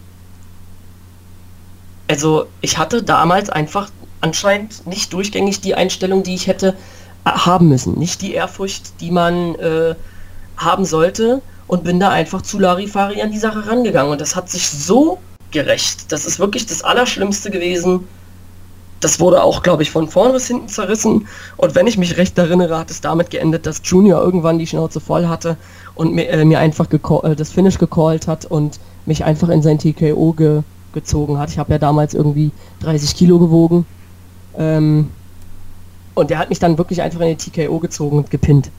also ich hatte damals einfach anscheinend nicht durchgängig die Einstellung, die ich hätte äh, haben müssen. Nicht die Ehrfurcht, die man äh, haben sollte und bin da einfach zu Larifari an die Sache rangegangen. Und das hat sich so gerecht. Das ist wirklich das Allerschlimmste gewesen, das wurde auch, glaube ich, von vorne bis hinten zerrissen. Und wenn ich mich recht erinnere, hat es damit geendet, dass Junior irgendwann die Schnauze voll hatte und mir, äh, mir einfach äh, das Finish gecallt hat und mich einfach in sein TKO ge gezogen hat. Ich habe ja damals irgendwie 30 Kilo gewogen. Ähm, und der hat mich dann wirklich einfach in den TKO gezogen und gepinnt.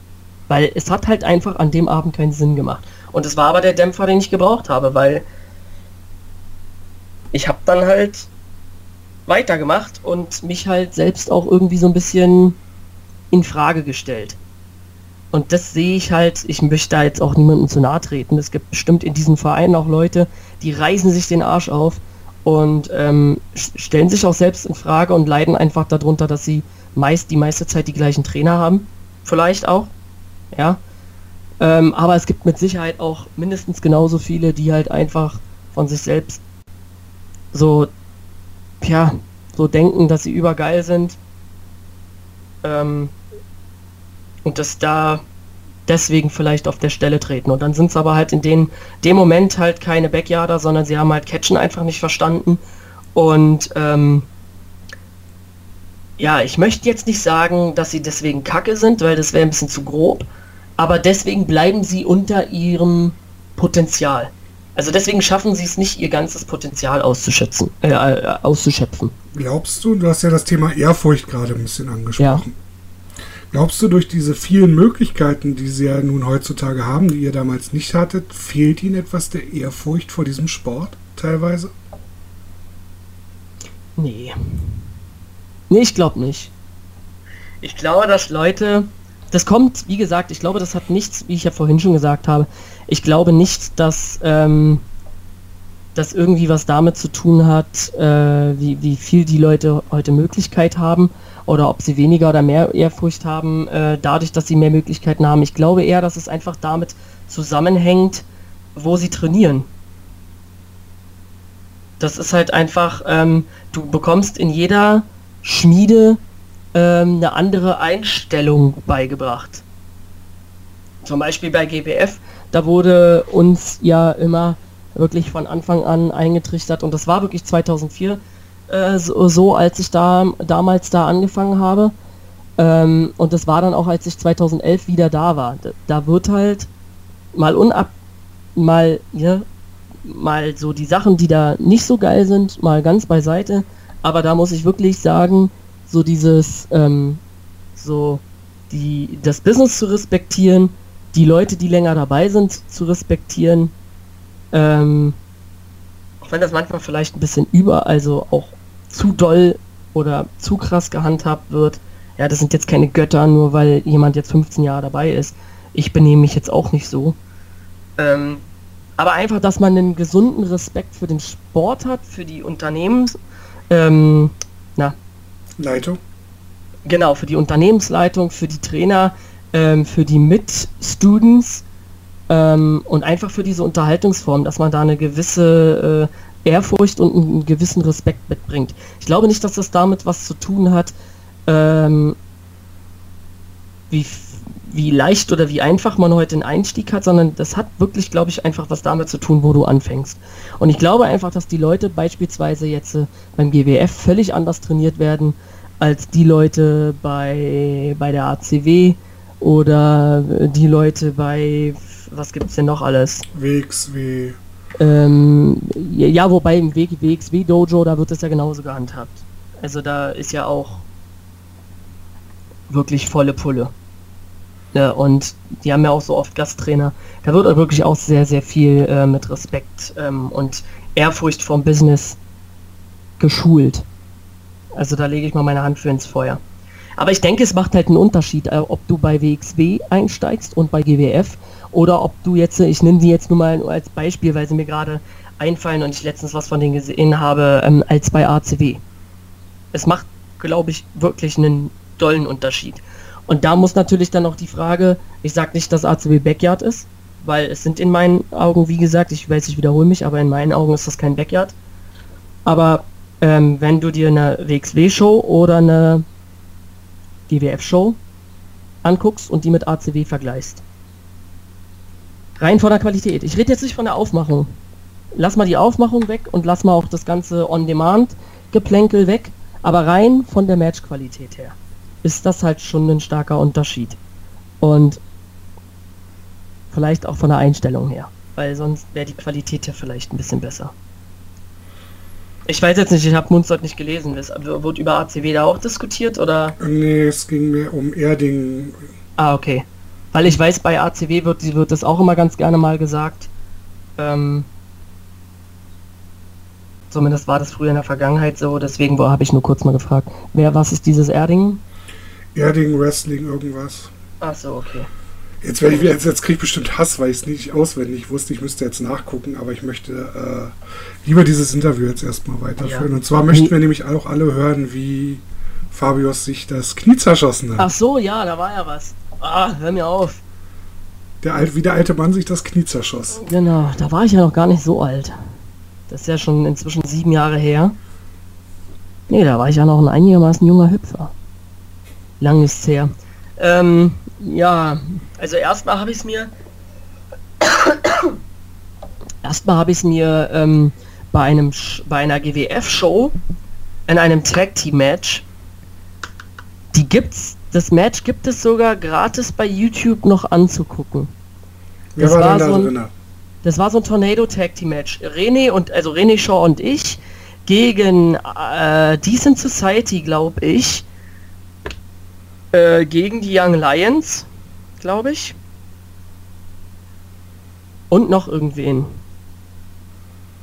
Weil es hat halt einfach an dem Abend keinen Sinn gemacht. Und es war aber der Dämpfer, den ich gebraucht habe, weil ich habe dann halt weitergemacht und mich halt selbst auch irgendwie so ein bisschen in Frage gestellt. Und das sehe ich halt, ich möchte da jetzt auch niemandem zu nahe treten. Es gibt bestimmt in diesem Verein auch Leute, die reißen sich den Arsch auf und ähm, stellen sich auch selbst in Frage und leiden einfach darunter, dass sie meist die meiste Zeit die gleichen Trainer haben. Vielleicht auch. Ja. Ähm, aber es gibt mit Sicherheit auch mindestens genauso viele, die halt einfach von sich selbst so ja, so denken, dass sie übergeil sind. Ähm, und dass da deswegen vielleicht auf der Stelle treten. Und dann sind es aber halt in den, dem Moment halt keine Backyarder, sondern sie haben halt Catchen einfach nicht verstanden. Und ähm, ja, ich möchte jetzt nicht sagen, dass sie deswegen kacke sind, weil das wäre ein bisschen zu grob. Aber deswegen bleiben sie unter ihrem Potenzial. Also deswegen schaffen sie es nicht, ihr ganzes Potenzial auszuschöpfen. Äh, äh, auszuschöpfen. Glaubst du, du hast ja das Thema Ehrfurcht gerade ein bisschen angesprochen. Ja. Glaubst du, durch diese vielen Möglichkeiten, die sie ja nun heutzutage haben, die ihr damals nicht hattet, fehlt ihnen etwas der Ehrfurcht vor diesem Sport teilweise? Nee. Nee, ich glaube nicht. Ich glaube, dass Leute das kommt, wie gesagt, ich glaube, das hat nichts, wie ich ja vorhin schon gesagt habe, ich glaube nicht, dass ähm, das irgendwie was damit zu tun hat, äh, wie, wie viel die Leute heute Möglichkeit haben oder ob sie weniger oder mehr Ehrfurcht haben, äh, dadurch, dass sie mehr Möglichkeiten haben. Ich glaube eher, dass es einfach damit zusammenhängt, wo sie trainieren. Das ist halt einfach, ähm, du bekommst in jeder Schmiede ähm, eine andere Einstellung beigebracht. Zum Beispiel bei GBF, da wurde uns ja immer wirklich von Anfang an eingetrichtert und das war wirklich 2004 äh, so, so, als ich da damals da angefangen habe. Ähm, und das war dann auch, als ich 2011 wieder da war. Da, da wird halt mal unab, mal, ja, mal so die Sachen, die da nicht so geil sind, mal ganz beiseite. Aber da muss ich wirklich sagen, so dieses, ähm, so die, das Business zu respektieren, die Leute, die länger dabei sind, zu respektieren. Ähm, auch wenn das manchmal vielleicht ein bisschen über, also auch zu doll oder zu krass gehandhabt wird. Ja, das sind jetzt keine Götter, nur weil jemand jetzt 15 Jahre dabei ist. Ich benehme mich jetzt auch nicht so. Ähm, aber einfach, dass man einen gesunden Respekt für den Sport hat, für die Unternehmens... Ähm, na. Leitung? Genau, für die Unternehmensleitung, für die Trainer, ähm, für die Mit-Students ähm, und einfach für diese Unterhaltungsform, dass man da eine gewisse äh, Ehrfurcht und einen gewissen Respekt mitbringt. Ich glaube nicht, dass das damit was zu tun hat, ähm, wie, wie leicht oder wie einfach man heute den Einstieg hat, sondern das hat wirklich, glaube ich, einfach was damit zu tun, wo du anfängst. Und ich glaube einfach, dass die Leute beispielsweise jetzt äh, beim GWF völlig anders trainiert werden als die Leute bei, bei der ACW oder die Leute bei, was gibt es denn noch alles? WXW. Ähm, ja, wobei im WXW Dojo, da wird es ja genauso gehandhabt. Also da ist ja auch wirklich volle Pulle. Ja, und die haben ja auch so oft Gasttrainer. Da wird wirklich auch sehr, sehr viel äh, mit Respekt ähm, und Ehrfurcht vom Business geschult. Also da lege ich mal meine Hand für ins Feuer. Aber ich denke, es macht halt einen Unterschied, äh, ob du bei WXW einsteigst und bei GWF oder ob du jetzt, ich nehme die jetzt nur mal als Beispiel, weil sie mir gerade einfallen und ich letztens was von denen gesehen habe, ähm, als bei ACW. Es macht, glaube ich, wirklich einen dollen Unterschied. Und da muss natürlich dann noch die Frage, ich sage nicht, dass ACW Backyard ist, weil es sind in meinen Augen, wie gesagt, ich weiß, ich wiederhole mich, aber in meinen Augen ist das kein Backyard. Aber ähm, wenn du dir eine WXW-Show oder eine GWF-Show anguckst und die mit ACW vergleichst. Rein von der Qualität. Ich rede jetzt nicht von der Aufmachung. Lass mal die Aufmachung weg und lass mal auch das ganze On-Demand-Geplänkel weg, aber rein von der Matchqualität her ist das halt schon ein starker Unterschied. Und vielleicht auch von der Einstellung her, weil sonst wäre die Qualität ja vielleicht ein bisschen besser. Ich weiß jetzt nicht, ich habe Munzert nicht gelesen. Wird über ACW da auch diskutiert oder? Nee, es ging mehr um Erding. Ah, okay. Weil ich weiß, bei ACW wird, wird das auch immer ganz gerne mal gesagt. Ähm, zumindest war das früher in der Vergangenheit so, deswegen habe ich nur kurz mal gefragt. Wer, was ist dieses Erding? Erding Wrestling irgendwas. Ach so, okay. Jetzt werde ich jetzt, jetzt kriege ich bestimmt Hass, weil ich es nicht auswendig wusste. Ich müsste jetzt nachgucken, aber ich möchte äh, lieber dieses Interview jetzt erstmal weiterführen. Ja. Und zwar möchten wir nämlich auch alle hören, wie Fabius sich das Knie zerschossen hat. Ach so, ja, da war ja was. Ah, hör mir auf. Der, wie der alte Mann sich das Knie zerschoss. Genau, da war ich ja noch gar nicht so alt. Das ist ja schon inzwischen sieben Jahre her. Nee, da war ich ja noch ein einigermaßen junger Hüpfer. Lang ist's her. Ähm, ja, also erstmal habe ich es mir erstmal habe ich es mir ähm, bei einem bei einer GWF Show in einem Tag Team Match die gibt's das Match gibt es sogar gratis bei YouTube noch anzugucken. Wer das war, war so ein, das war so ein Tornado Tag Team Match. René und also René Shaw und ich gegen äh, Decent Society, glaube ich, äh, gegen die Young Lions, glaube ich. Und noch irgendwen.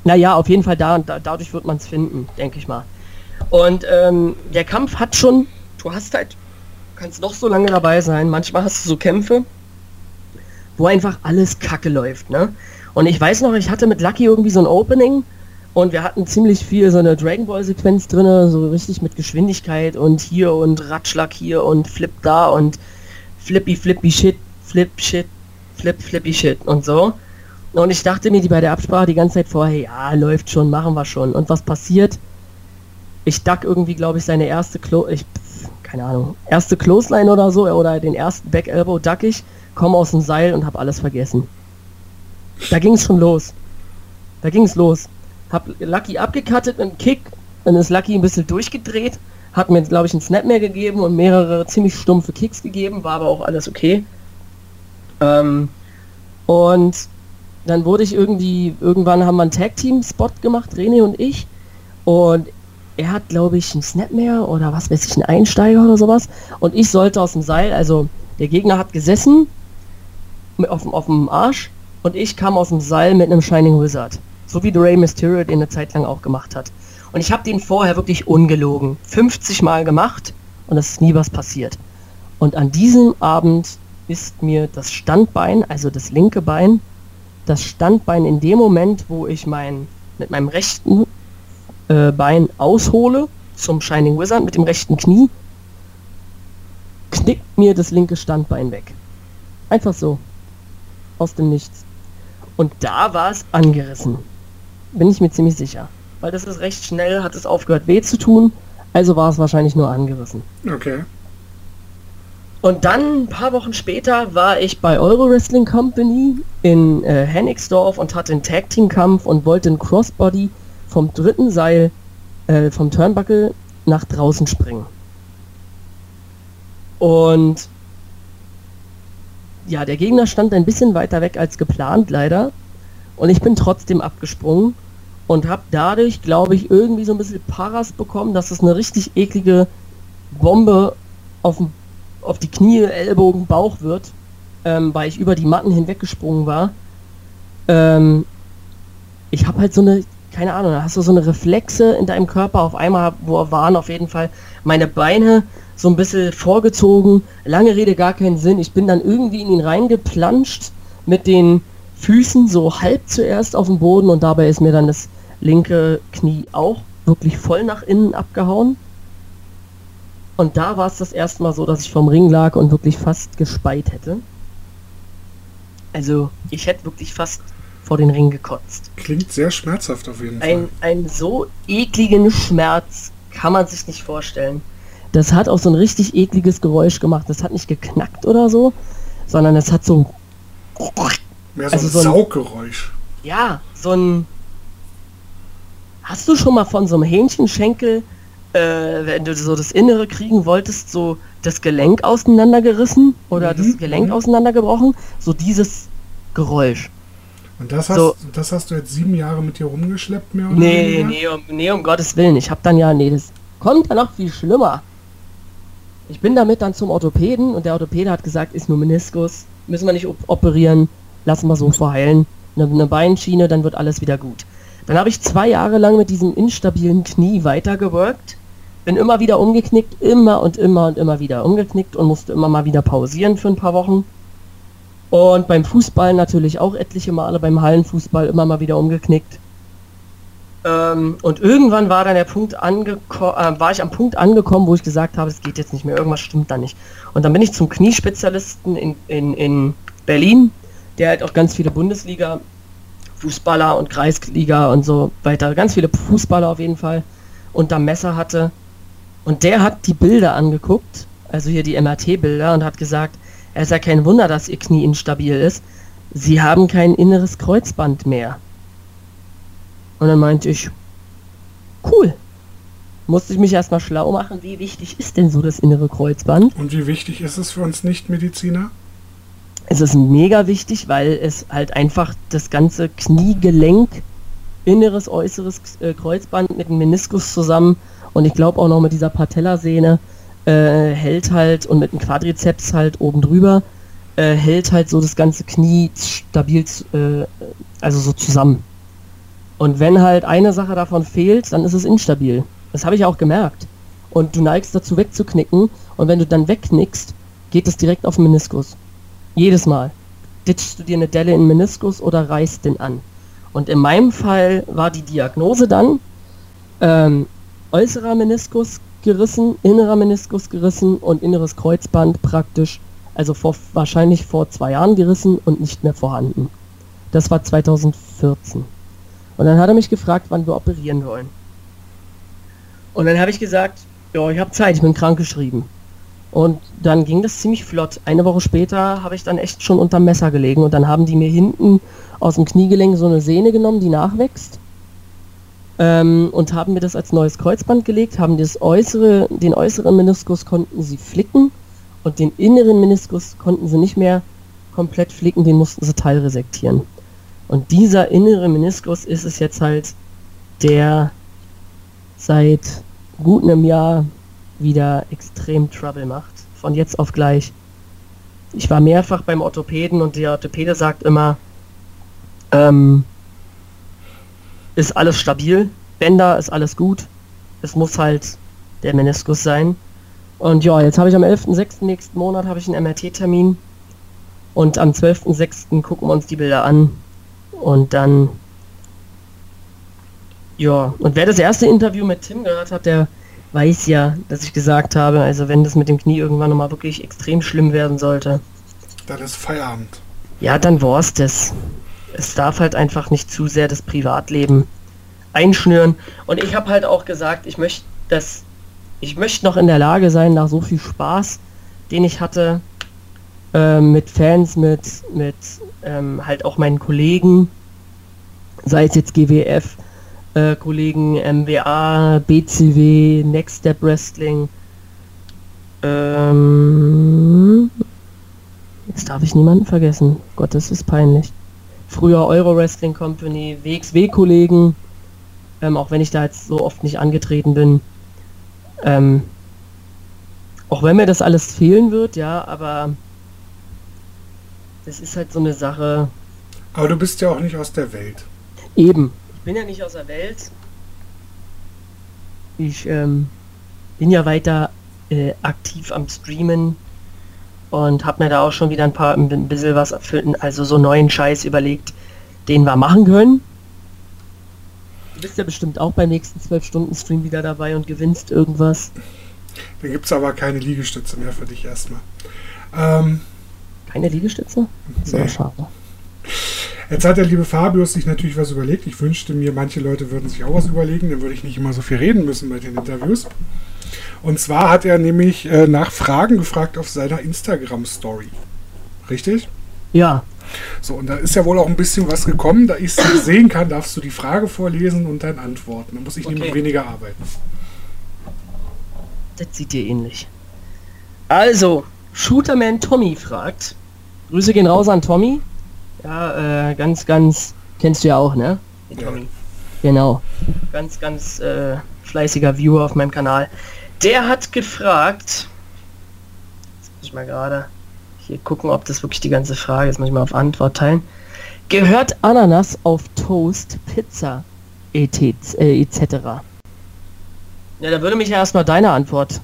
Naja, auf jeden Fall da, da dadurch wird man es finden, denke ich mal. Und ähm, der Kampf hat schon, du hast halt, kannst noch so lange dabei sein, manchmal hast du so Kämpfe, wo einfach alles kacke läuft, ne? Und ich weiß noch, ich hatte mit Lucky irgendwie so ein Opening, und wir hatten ziemlich viel so eine Dragon Ball Sequenz drin, so richtig mit Geschwindigkeit und hier und Ratschlag hier und Flip da und Flippy Flippy Shit, Flip Shit, Flip Flippy Shit und so. Und ich dachte mir die bei der Absprache die ganze Zeit vorher, ja, läuft schon, machen wir schon. Und was passiert? Ich duck irgendwie, glaube ich, seine erste Klo, ich, keine Ahnung, erste Clothesline oder so oder den ersten Back Elbow duck ich, komme aus dem Seil und habe alles vergessen. Da ging es schon los. Da ging es los. Hab Lucky abgekattet mit einem Kick, dann ist Lucky ein bisschen durchgedreht, hat mir, glaube ich, einen Snap mehr gegeben und mehrere ziemlich stumpfe Kicks gegeben, war aber auch alles okay. Ähm, und dann wurde ich irgendwie, irgendwann haben wir einen Tag-Team-Spot gemacht, René und ich. Und er hat, glaube ich, einen Snap mehr oder was weiß ich, einen Einsteiger oder sowas. Und ich sollte aus dem Seil, also der Gegner hat gesessen auf, auf dem Arsch und ich kam aus dem Seil mit einem Shining Wizard. So wie Rey Mysterio den eine Zeit lang auch gemacht hat. Und ich habe den vorher wirklich ungelogen 50 Mal gemacht und es ist nie was passiert. Und an diesem Abend ist mir das Standbein, also das linke Bein, das Standbein in dem Moment, wo ich mein, mit meinem rechten äh, Bein aushole zum Shining Wizard mit dem rechten Knie, knickt mir das linke Standbein weg. Einfach so. Aus dem Nichts. Und da war es angerissen. Bin ich mir ziemlich sicher. Weil das ist recht schnell, hat es aufgehört weh zu tun. Also war es wahrscheinlich nur angerissen. Okay. Und dann, ein paar Wochen später, war ich bei Euro Wrestling Company in äh, Hennigsdorf und hatte einen Tag Team Kampf und wollte einen Crossbody vom dritten Seil äh, vom Turnbuckle nach draußen springen. Und ja, der Gegner stand ein bisschen weiter weg als geplant, leider. Und ich bin trotzdem abgesprungen und habe dadurch, glaube ich, irgendwie so ein bisschen Paras bekommen, dass es eine richtig eklige Bombe auf, auf die Knie, Ellbogen, Bauch wird, ähm, weil ich über die Matten hinweggesprungen war. Ähm, ich habe halt so eine, keine Ahnung, da hast du so eine Reflexe in deinem Körper. Auf einmal wo waren auf jeden Fall meine Beine so ein bisschen vorgezogen. Lange Rede, gar keinen Sinn. Ich bin dann irgendwie in ihn reingeplanscht mit den Füßen so halb zuerst auf dem Boden und dabei ist mir dann das linke Knie auch wirklich voll nach innen abgehauen. Und da war es das erste Mal so, dass ich vom Ring lag und wirklich fast gespeit hätte. Also ich hätte wirklich fast vor den Ring gekotzt. Klingt sehr schmerzhaft auf jeden ein, Fall. Ein so ekligen Schmerz kann man sich nicht vorstellen. Das hat auch so ein richtig ekliges Geräusch gemacht. Das hat nicht geknackt oder so, sondern es hat so... Mehr so also ein so ein Sauggeräusch. Ja, so ein Hast du schon mal von so einem Hähnchenschenkel, äh, wenn du so das Innere kriegen wolltest, so das Gelenk auseinandergerissen oder mhm. das Gelenk mhm. auseinandergebrochen? So dieses Geräusch. Und das hast, so, das hast du jetzt sieben Jahre mit dir rumgeschleppt, mehr oder nee, nee, um, nee, um Gottes Willen. Ich habe dann ja, nee, das kommt ja noch viel schlimmer. Ich bin damit dann zum Orthopäden und der Orthopäde hat gesagt, ist nur Meniskus, müssen wir nicht operieren, lassen wir so verheilen. Eine, eine Beinschiene, dann wird alles wieder gut. Dann habe ich zwei Jahre lang mit diesem instabilen Knie weitergewirkt. Bin immer wieder umgeknickt, immer und immer und immer wieder umgeknickt und musste immer mal wieder pausieren für ein paar Wochen. Und beim Fußball natürlich auch etliche Male, beim Hallenfußball immer mal wieder umgeknickt. Ähm, und irgendwann war dann der Punkt angeko äh, war ich am Punkt angekommen, wo ich gesagt habe, es geht jetzt nicht mehr, irgendwas stimmt da nicht. Und dann bin ich zum Kniespezialisten in, in, in Berlin, der halt auch ganz viele Bundesliga Fußballer und Kreisliga und so weiter. Ganz viele Fußballer auf jeden Fall unter Messer hatte. Und der hat die Bilder angeguckt, also hier die MRT-Bilder, und hat gesagt, es ja kein Wunder, dass ihr Knie instabil ist. Sie haben kein inneres Kreuzband mehr. Und dann meinte ich, cool. Musste ich mich erstmal schlau machen, wie wichtig ist denn so das innere Kreuzband? Und wie wichtig ist es für uns Nichtmediziner? Es ist mega wichtig, weil es halt einfach das ganze Kniegelenk, inneres, äußeres äh, Kreuzband mit dem Meniskus zusammen und ich glaube auch noch mit dieser Patellasehne äh, hält halt und mit dem Quadrizeps halt oben drüber äh, hält halt so das ganze Knie stabil, äh, also so zusammen. Und wenn halt eine Sache davon fehlt, dann ist es instabil. Das habe ich auch gemerkt. Und du neigst dazu wegzuknicken und wenn du dann wegknickst, geht es direkt auf den Meniskus. Jedes Mal. Ditchst du dir eine Delle in Meniskus oder reißt den an? Und in meinem Fall war die Diagnose dann ähm, äußerer Meniskus gerissen, innerer Meniskus gerissen und inneres Kreuzband praktisch, also vor, wahrscheinlich vor zwei Jahren gerissen und nicht mehr vorhanden. Das war 2014. Und dann hat er mich gefragt, wann wir operieren wollen. Und dann habe ich gesagt, ja, ich habe Zeit, ich bin krankgeschrieben. Und dann ging das ziemlich flott. Eine Woche später habe ich dann echt schon unterm Messer gelegen und dann haben die mir hinten aus dem Kniegelenk so eine Sehne genommen, die nachwächst. Ähm, und haben mir das als neues Kreuzband gelegt, haben das äußere, den äußeren Meniskus konnten sie flicken und den inneren Meniskus konnten sie nicht mehr komplett flicken, den mussten sie teilresektieren. Und dieser innere Meniskus ist es jetzt halt, der seit gut einem Jahr wieder extrem Trouble macht. Von jetzt auf gleich. Ich war mehrfach beim Orthopäden und der Orthopäde sagt immer, ähm, ist alles stabil, Bänder ist alles gut, es muss halt der Meniskus sein. Und ja, jetzt habe ich am 11.06. nächsten Monat habe ich einen MRT-Termin und am 12.06. gucken wir uns die Bilder an und dann ja, und wer das erste Interview mit Tim gehört hat, der weiß ja, dass ich gesagt habe, also wenn das mit dem Knie irgendwann nochmal wirklich extrem schlimm werden sollte. Dann ist Feierabend. Ja, dann war's das. Es darf halt einfach nicht zu sehr das Privatleben einschnüren. Und ich habe halt auch gesagt, ich möchte das, ich möchte noch in der Lage sein, nach so viel Spaß, den ich hatte, äh, mit Fans, mit, mit ähm, halt auch meinen Kollegen, sei es jetzt GWF, äh, Kollegen MWA, BCW, Next Step Wrestling. Ähm, jetzt darf ich niemanden vergessen. Gott, das ist peinlich. Früher Euro Wrestling Company, WXW-Kollegen, ähm, auch wenn ich da jetzt so oft nicht angetreten bin. Ähm, auch wenn mir das alles fehlen wird, ja, aber das ist halt so eine Sache. Aber du bist ja auch nicht aus der Welt. Eben, bin ja nicht aus der Welt. Ich ähm, bin ja weiter äh, aktiv am Streamen und habe mir da auch schon wieder ein paar ein bisschen was für, also so neuen Scheiß überlegt, den wir machen können. Du bist ja bestimmt auch beim nächsten 12 Stunden Stream wieder dabei und gewinnst irgendwas. Da gibt es aber keine Liegestütze mehr für dich erstmal. Ähm, keine Liegestütze? Das nee. schade. Jetzt hat der liebe Fabius sich natürlich was überlegt. Ich wünschte mir, manche Leute würden sich auch was überlegen, dann würde ich nicht immer so viel reden müssen bei den Interviews. Und zwar hat er nämlich äh, nach Fragen gefragt auf seiner Instagram-Story. Richtig? Ja. So, und da ist ja wohl auch ein bisschen was gekommen. Da ich es sehen kann, darfst du die Frage vorlesen und dann antworten. Da muss ich okay. nämlich weniger arbeiten. Das sieht dir ähnlich. Also, Shooterman Tommy fragt. Grüße gehen raus an Tommy. Ja, äh, ganz, ganz, kennst du ja auch, ne? Tommy. Genau. Ganz, ganz äh, fleißiger Viewer auf meinem Kanal. Der hat gefragt, jetzt muss ich mal gerade hier gucken, ob das wirklich die ganze Frage ist, muss ich mal auf Antwort teilen. Gehört Ananas auf Toast, Pizza, etc. Äh, etc. Ja, da würde mich ja erstmal deine Antwort.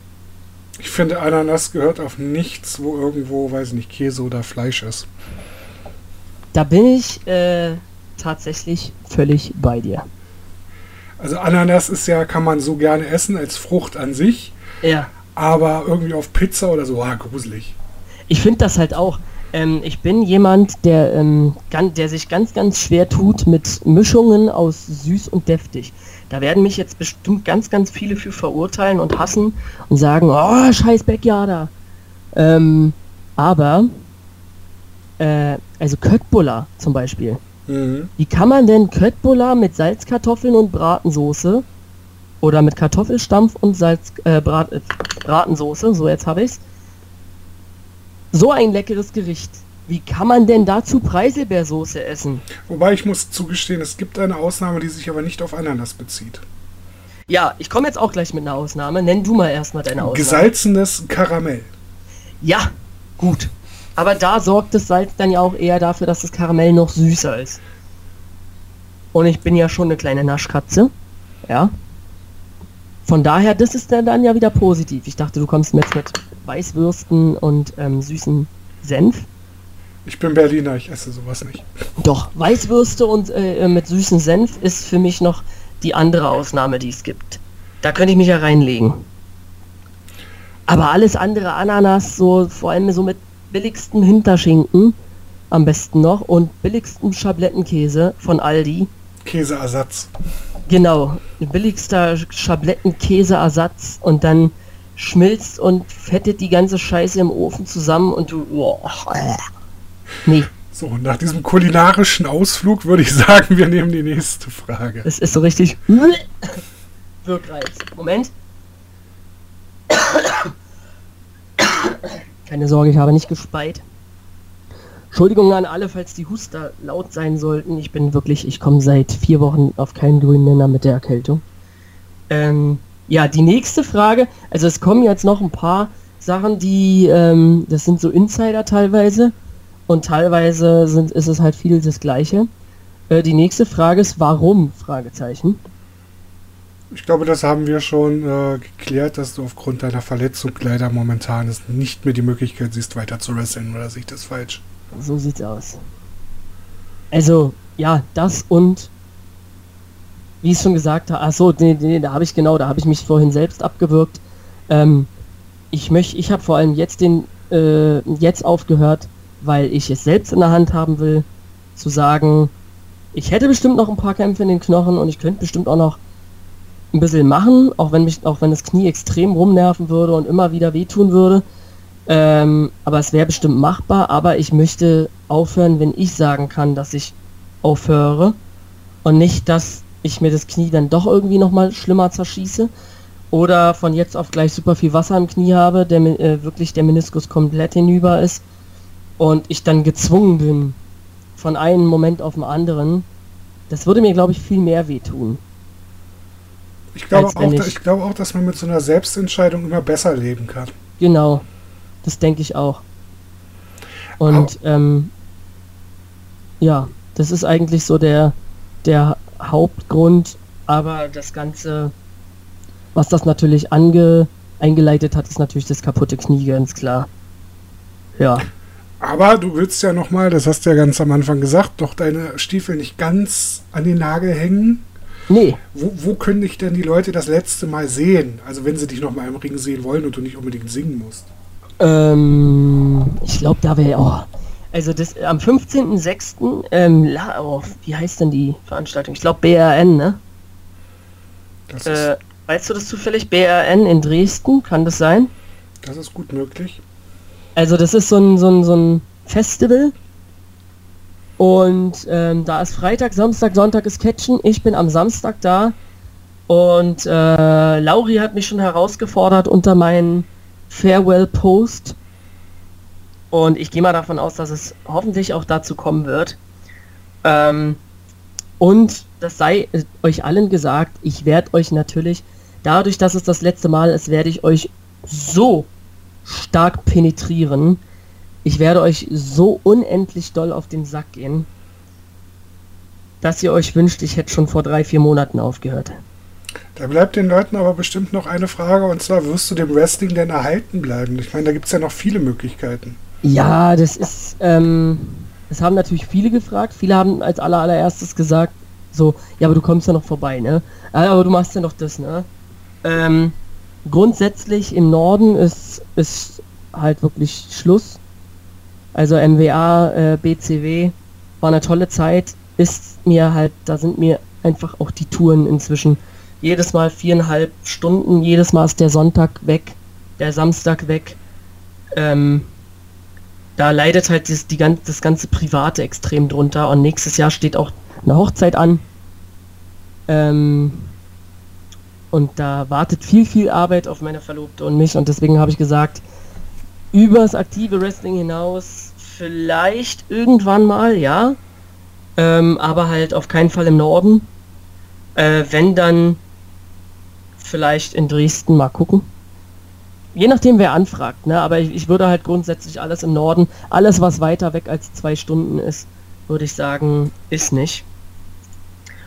Ich finde, Ananas gehört auf nichts, wo irgendwo, weiß nicht, Käse oder Fleisch ist. Da bin ich äh, tatsächlich völlig bei dir. Also Ananas ist ja, kann man so gerne essen als Frucht an sich. Ja. Aber irgendwie auf Pizza oder so, ah, gruselig. Ich finde das halt auch. Ähm, ich bin jemand, der, ähm, der sich ganz, ganz schwer tut mit Mischungen aus süß und deftig. Da werden mich jetzt bestimmt ganz, ganz viele für verurteilen und hassen und sagen, oh, scheiß Backyarder. Ähm, aber äh, also Köttbullar zum Beispiel. Mhm. Wie kann man denn Köttbullar mit Salzkartoffeln und Bratensoße oder mit Kartoffelstampf und Salz äh, Brat, äh, Bratensoße, so jetzt habe ich's. So ein leckeres Gericht. Wie kann man denn dazu Preiselbeersoße essen? Wobei ich muss zugestehen, es gibt eine Ausnahme, die sich aber nicht auf Ananas bezieht. Ja, ich komme jetzt auch gleich mit einer Ausnahme. Nenn du mal erstmal deine Ausnahme. Gesalzenes Karamell. Ja, gut. Aber da sorgt das Salz dann ja auch eher dafür, dass das Karamell noch süßer ist. Und ich bin ja schon eine kleine Naschkatze. Ja. Von daher, das ist dann ja wieder positiv. Ich dachte, du kommst jetzt mit Weißwürsten und ähm, süßen Senf. Ich bin Berliner, ich esse sowas nicht. Doch, Weißwürste und äh, mit süßen Senf ist für mich noch die andere Ausnahme, die es gibt. Da könnte ich mich ja reinlegen. Aber alles andere, Ananas, so vor allem so mit billigsten Hinterschinken am besten noch und billigsten Schablettenkäse von Aldi. Käseersatz. Genau, billigster Schablettenkäseersatz und dann schmilzt und fettet die ganze Scheiße im Ofen zusammen und du. Oh. Nee. So, nach diesem kulinarischen Ausflug würde ich sagen, wir nehmen die nächste Frage. Es ist so richtig. Wirkreiz. Moment. Keine Sorge, ich habe nicht gespeit. Entschuldigung an alle, falls die Huster laut sein sollten. Ich bin wirklich, ich komme seit vier Wochen auf keinen grünen Nenner mit der Erkältung. Ähm, ja, die nächste Frage, also es kommen jetzt noch ein paar Sachen, die, ähm, das sind so Insider teilweise und teilweise sind, ist es halt viel das Gleiche. Äh, die nächste Frage ist, warum? Fragezeichen. Ich glaube, das haben wir schon äh, geklärt, dass du aufgrund deiner Verletzung leider momentan es nicht mehr die Möglichkeit siehst, weiter zu wresteln, oder sehe ich das falsch? So sieht's aus. Also, ja, das und wie ich schon gesagt habe, achso, nee, nee, da habe ich genau, da habe ich mich vorhin selbst abgewürgt. Ähm, ich möchte, ich habe vor allem jetzt den, äh, jetzt aufgehört, weil ich es selbst in der Hand haben will, zu sagen, ich hätte bestimmt noch ein paar Kämpfe in den Knochen und ich könnte bestimmt auch noch ein bisschen machen, auch wenn mich, auch wenn das Knie extrem rumnerven würde und immer wieder wehtun würde. Ähm, aber es wäre bestimmt machbar, aber ich möchte aufhören, wenn ich sagen kann, dass ich aufhöre und nicht, dass ich mir das Knie dann doch irgendwie nochmal schlimmer zerschieße oder von jetzt auf gleich super viel Wasser im Knie habe, der äh, wirklich der Meniskus komplett hinüber ist und ich dann gezwungen bin, von einem Moment auf den anderen, das würde mir, glaube ich, viel mehr wehtun. Ich glaube, auch, ich, ich glaube auch, dass man mit so einer Selbstentscheidung immer besser leben kann. Genau, das denke ich auch. Und ähm, ja, das ist eigentlich so der, der Hauptgrund, aber das Ganze, was das natürlich ange, eingeleitet hat, ist natürlich das kaputte Knie, ganz klar. Ja. Aber du willst ja nochmal, das hast du ja ganz am Anfang gesagt, doch deine Stiefel nicht ganz an den Nagel hängen. Nee. Wo, wo können dich denn die Leute das letzte Mal sehen? Also wenn sie dich nochmal im Ring sehen wollen und du nicht unbedingt singen musst. Ähm, ich glaube, da wäre oh, also das am 15.06. Ähm, oh, wie heißt denn die Veranstaltung? Ich glaube BRN, ne? Äh, weißt du das zufällig? BRN in Dresden, kann das sein? Das ist gut möglich. Also das ist so ein, so ein, so ein Festival. Und ähm, da ist Freitag, Samstag, Sonntag ist Catchen. Ich bin am Samstag da. Und äh, Lauri hat mich schon herausgefordert unter meinen Farewell-Post. Und ich gehe mal davon aus, dass es hoffentlich auch dazu kommen wird. Ähm, und das sei euch allen gesagt, ich werde euch natürlich, dadurch, dass es das letzte Mal ist, werde ich euch so stark penetrieren. Ich werde euch so unendlich doll auf den Sack gehen, dass ihr euch wünscht, ich hätte schon vor drei, vier Monaten aufgehört. Da bleibt den Leuten aber bestimmt noch eine Frage, und zwar, wirst du dem Wrestling denn erhalten bleiben? Ich meine, da gibt es ja noch viele Möglichkeiten. Ja, das ist, ähm, das haben natürlich viele gefragt. Viele haben als aller, allererstes gesagt, so, ja, aber du kommst ja noch vorbei, ne? Aber du machst ja noch das, ne? Ähm, grundsätzlich im Norden ist, ist halt wirklich Schluss. Also MWA, äh, BCW war eine tolle Zeit. Ist mir halt, da sind mir einfach auch die Touren inzwischen jedes Mal viereinhalb Stunden, jedes Mal ist der Sonntag weg, der Samstag weg. Ähm, da leidet halt das, die, das ganze Private extrem drunter und nächstes Jahr steht auch eine Hochzeit an. Ähm, und da wartet viel, viel Arbeit auf meine Verlobte und mich und deswegen habe ich gesagt, übers aktive Wrestling hinaus vielleicht irgendwann mal, ja. Ähm, aber halt auf keinen Fall im Norden. Äh, wenn dann vielleicht in Dresden mal gucken. Je nachdem, wer anfragt, ne? Aber ich, ich würde halt grundsätzlich alles im Norden, alles was weiter weg als zwei Stunden ist, würde ich sagen, ist nicht.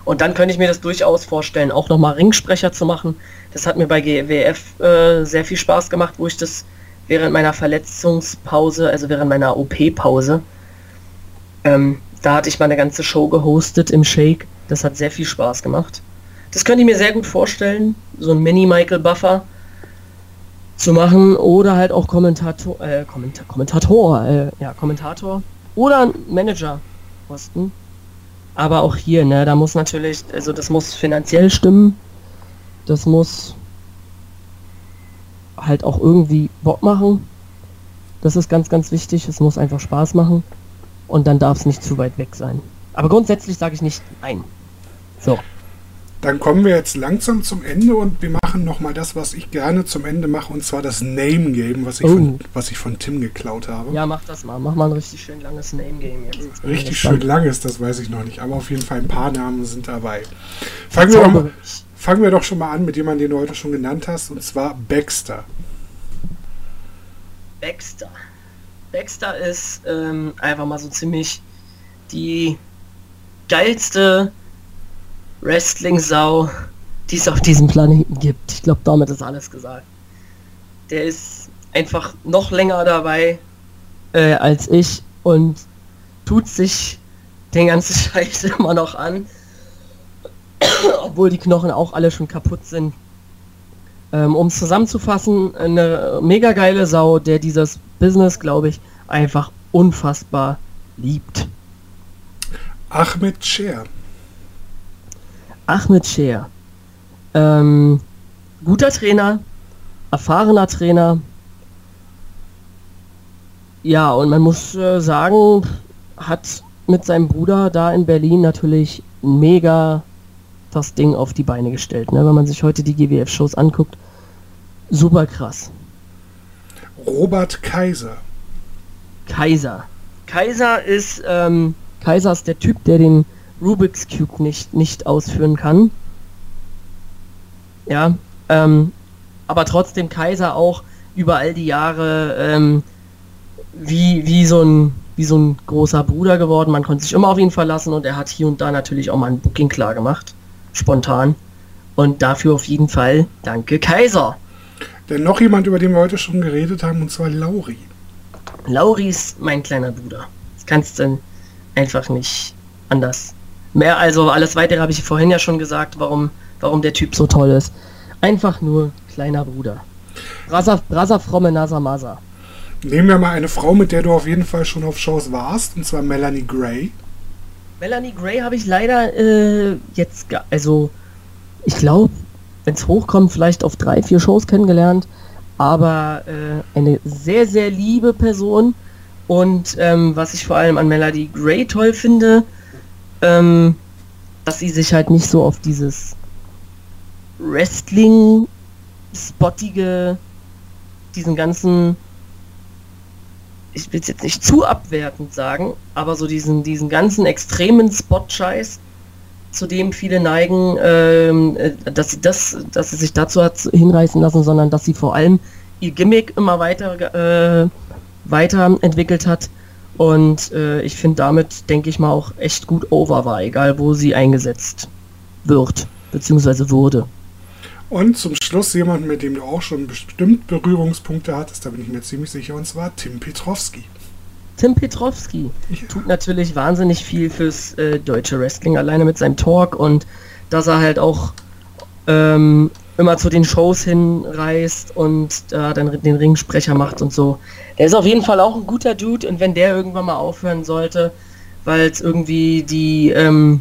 Und dann könnte ich mir das durchaus vorstellen, auch nochmal Ringsprecher zu machen. Das hat mir bei GWF äh, sehr viel Spaß gemacht, wo ich das während meiner Verletzungspause, also während meiner OP-Pause, ähm, da hatte ich mal eine ganze Show gehostet im Shake. Das hat sehr viel Spaß gemacht. Das könnte ich mir sehr gut vorstellen, so ein Mini-Michael Buffer zu machen oder halt auch Kommentator, äh, Kommentator, Kommentator, äh, ja, Kommentator oder Manager posten. Aber auch hier, ne, da muss natürlich, also das muss finanziell stimmen. Das muss halt auch irgendwie Bock machen. Das ist ganz, ganz wichtig. Es muss einfach Spaß machen. Und dann darf es nicht zu weit weg sein. Aber grundsätzlich sage ich nicht nein. So. Dann kommen wir jetzt langsam zum Ende und wir machen nochmal das, was ich gerne zum Ende mache, und zwar das Name Game, was ich, Oh. von, was ich von Tim geklaut habe. Ja, mach das mal. Mach mal ein richtig schön langes Name-Game jetzt. Jetzt Richtig schön lang ist, das weiß ich noch nicht, aber auf jeden Fall ein paar Namen sind dabei. Fangen wir, doch, mal-. Fangen wir doch schon mal an mit jemandem, den du heute schon genannt hast, und zwar Baxter. Baxter. Baxter ist ähm, einfach mal so ziemlich die geilste Wrestling-Sau, die es auf diesem Planeten gibt. Ich glaube, damit ist alles gesagt. Der ist einfach noch länger dabei äh, als ich und tut sich den ganzen Scheiß immer noch an. Obwohl die Knochen auch alle schon kaputt sind. Ähm, um es zusammenzufassen, eine mega geile Sau, der dieses Business, glaube ich, einfach unfassbar liebt. Ahmed Scher. Ahmed Scher. Ähm, guter Trainer, erfahrener Trainer. Ja, und man muss äh, sagen, hat mit seinem Bruder da in Berlin natürlich mega das Ding auf die Beine gestellt. Ne? Wenn man sich heute die GWF-Shows anguckt, super krass. Robert Kaiser. Kaiser. Kaiser ist, ähm, Kaiser ist der Typ, der den Rubik's Cube nicht, nicht ausführen kann. Ja, ähm, aber trotzdem Kaiser auch über all die Jahre ähm, wie, wie, so ein, wie so ein großer Bruder geworden. Man konnte sich immer auf ihn verlassen und er hat hier und da natürlich auch mal ein Booking klar gemacht. Spontan. Und dafür auf jeden Fall danke Kaiser. Denn noch jemand, über den wir heute schon geredet haben, und zwar Lauri. Lauri ist mein kleiner Bruder. Das kannst du einfach nicht anders. Mehr, also alles weitere habe ich vorhin ja schon gesagt, warum, warum der Typ so toll ist. Einfach nur kleiner Bruder. Brasa, Brasa fromme Nasa Masa. Nehmen wir mal eine Frau, mit der du auf jeden Fall schon auf Shows warst, und zwar Melanie Gray. Melanie Gray habe ich leider äh, jetzt, also ich glaube, wenn es hochkommt, vielleicht auf drei, vier Shows kennengelernt. Aber äh, eine sehr, sehr liebe Person. Und ähm, was ich vor allem an Melanie Gray toll finde, ähm, dass sie sich halt nicht so auf dieses Wrestling-spottige, diesen ganzen, ich will es jetzt nicht zu abwertend sagen, aber so diesen, diesen ganzen extremen Spot-Scheiß, zu dem viele neigen, ähm, äh, dass sie das, dass sie sich dazu hat hinreißen lassen, sondern dass sie vor allem ihr Gimmick immer weiter äh, weiterentwickelt hat und äh, ich finde damit, denke ich mal, auch echt gut over war, egal wo sie eingesetzt wird, beziehungsweise wurde. Und zum Schluss jemand, mit dem du auch schon bestimmt Berührungspunkte hattest, da bin ich mir ziemlich sicher, und zwar Tim Petrowski. Tim Petrowski Ja. tut natürlich wahnsinnig viel fürs äh, deutsche Wrestling, alleine mit seinem Talk und dass er halt auch ähm, immer zu den Shows hinreist und da dann den Ringsprecher macht und so. Der ist auf jeden Fall auch ein guter Dude und wenn der irgendwann mal aufhören sollte, weil es irgendwie die ähm,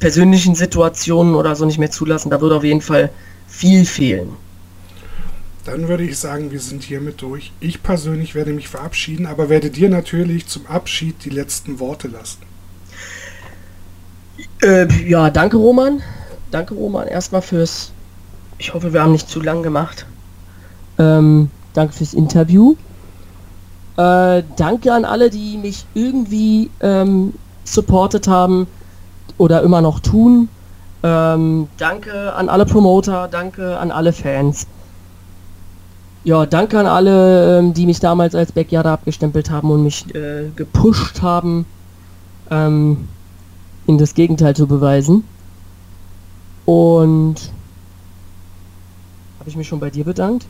persönlichen Situationen oder so nicht mehr zulassen, da würde auf jeden Fall viel fehlen. Dann würde ich sagen, wir sind hiermit durch. Ich persönlich werde mich verabschieden, aber werde dir natürlich zum Abschied die letzten Worte lassen. Äh, ja, danke Roman. Danke Roman erstmal fürs. Ich hoffe, wir haben nicht zu lang gemacht. Ähm, danke fürs Interview. Äh, danke an alle, die mich irgendwie ähm, supportet haben oder immer noch tun. Ähm, danke an alle Promoter, danke an alle Fans. Ja, danke an alle, ähm, die mich damals als Backyarder abgestempelt haben und mich äh, gepusht haben. Ähm, in das Gegenteil zu beweisen. Und habe ich mich schon bei dir bedankt?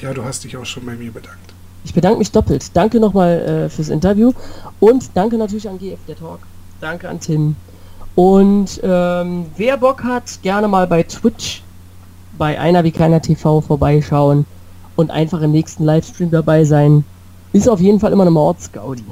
Ja, du hast dich auch schon bei mir bedankt. Ich bedanke mich doppelt. Danke nochmal äh, fürs Interview und danke natürlich an GF der Talk. Danke an Tim. Und ähm, wer Bock hat, gerne mal bei Twitch bei einer wie keiner TV vorbeischauen und einfach im nächsten Livestream dabei sein. Ist auf jeden Fall immer eine Mordsgaudi.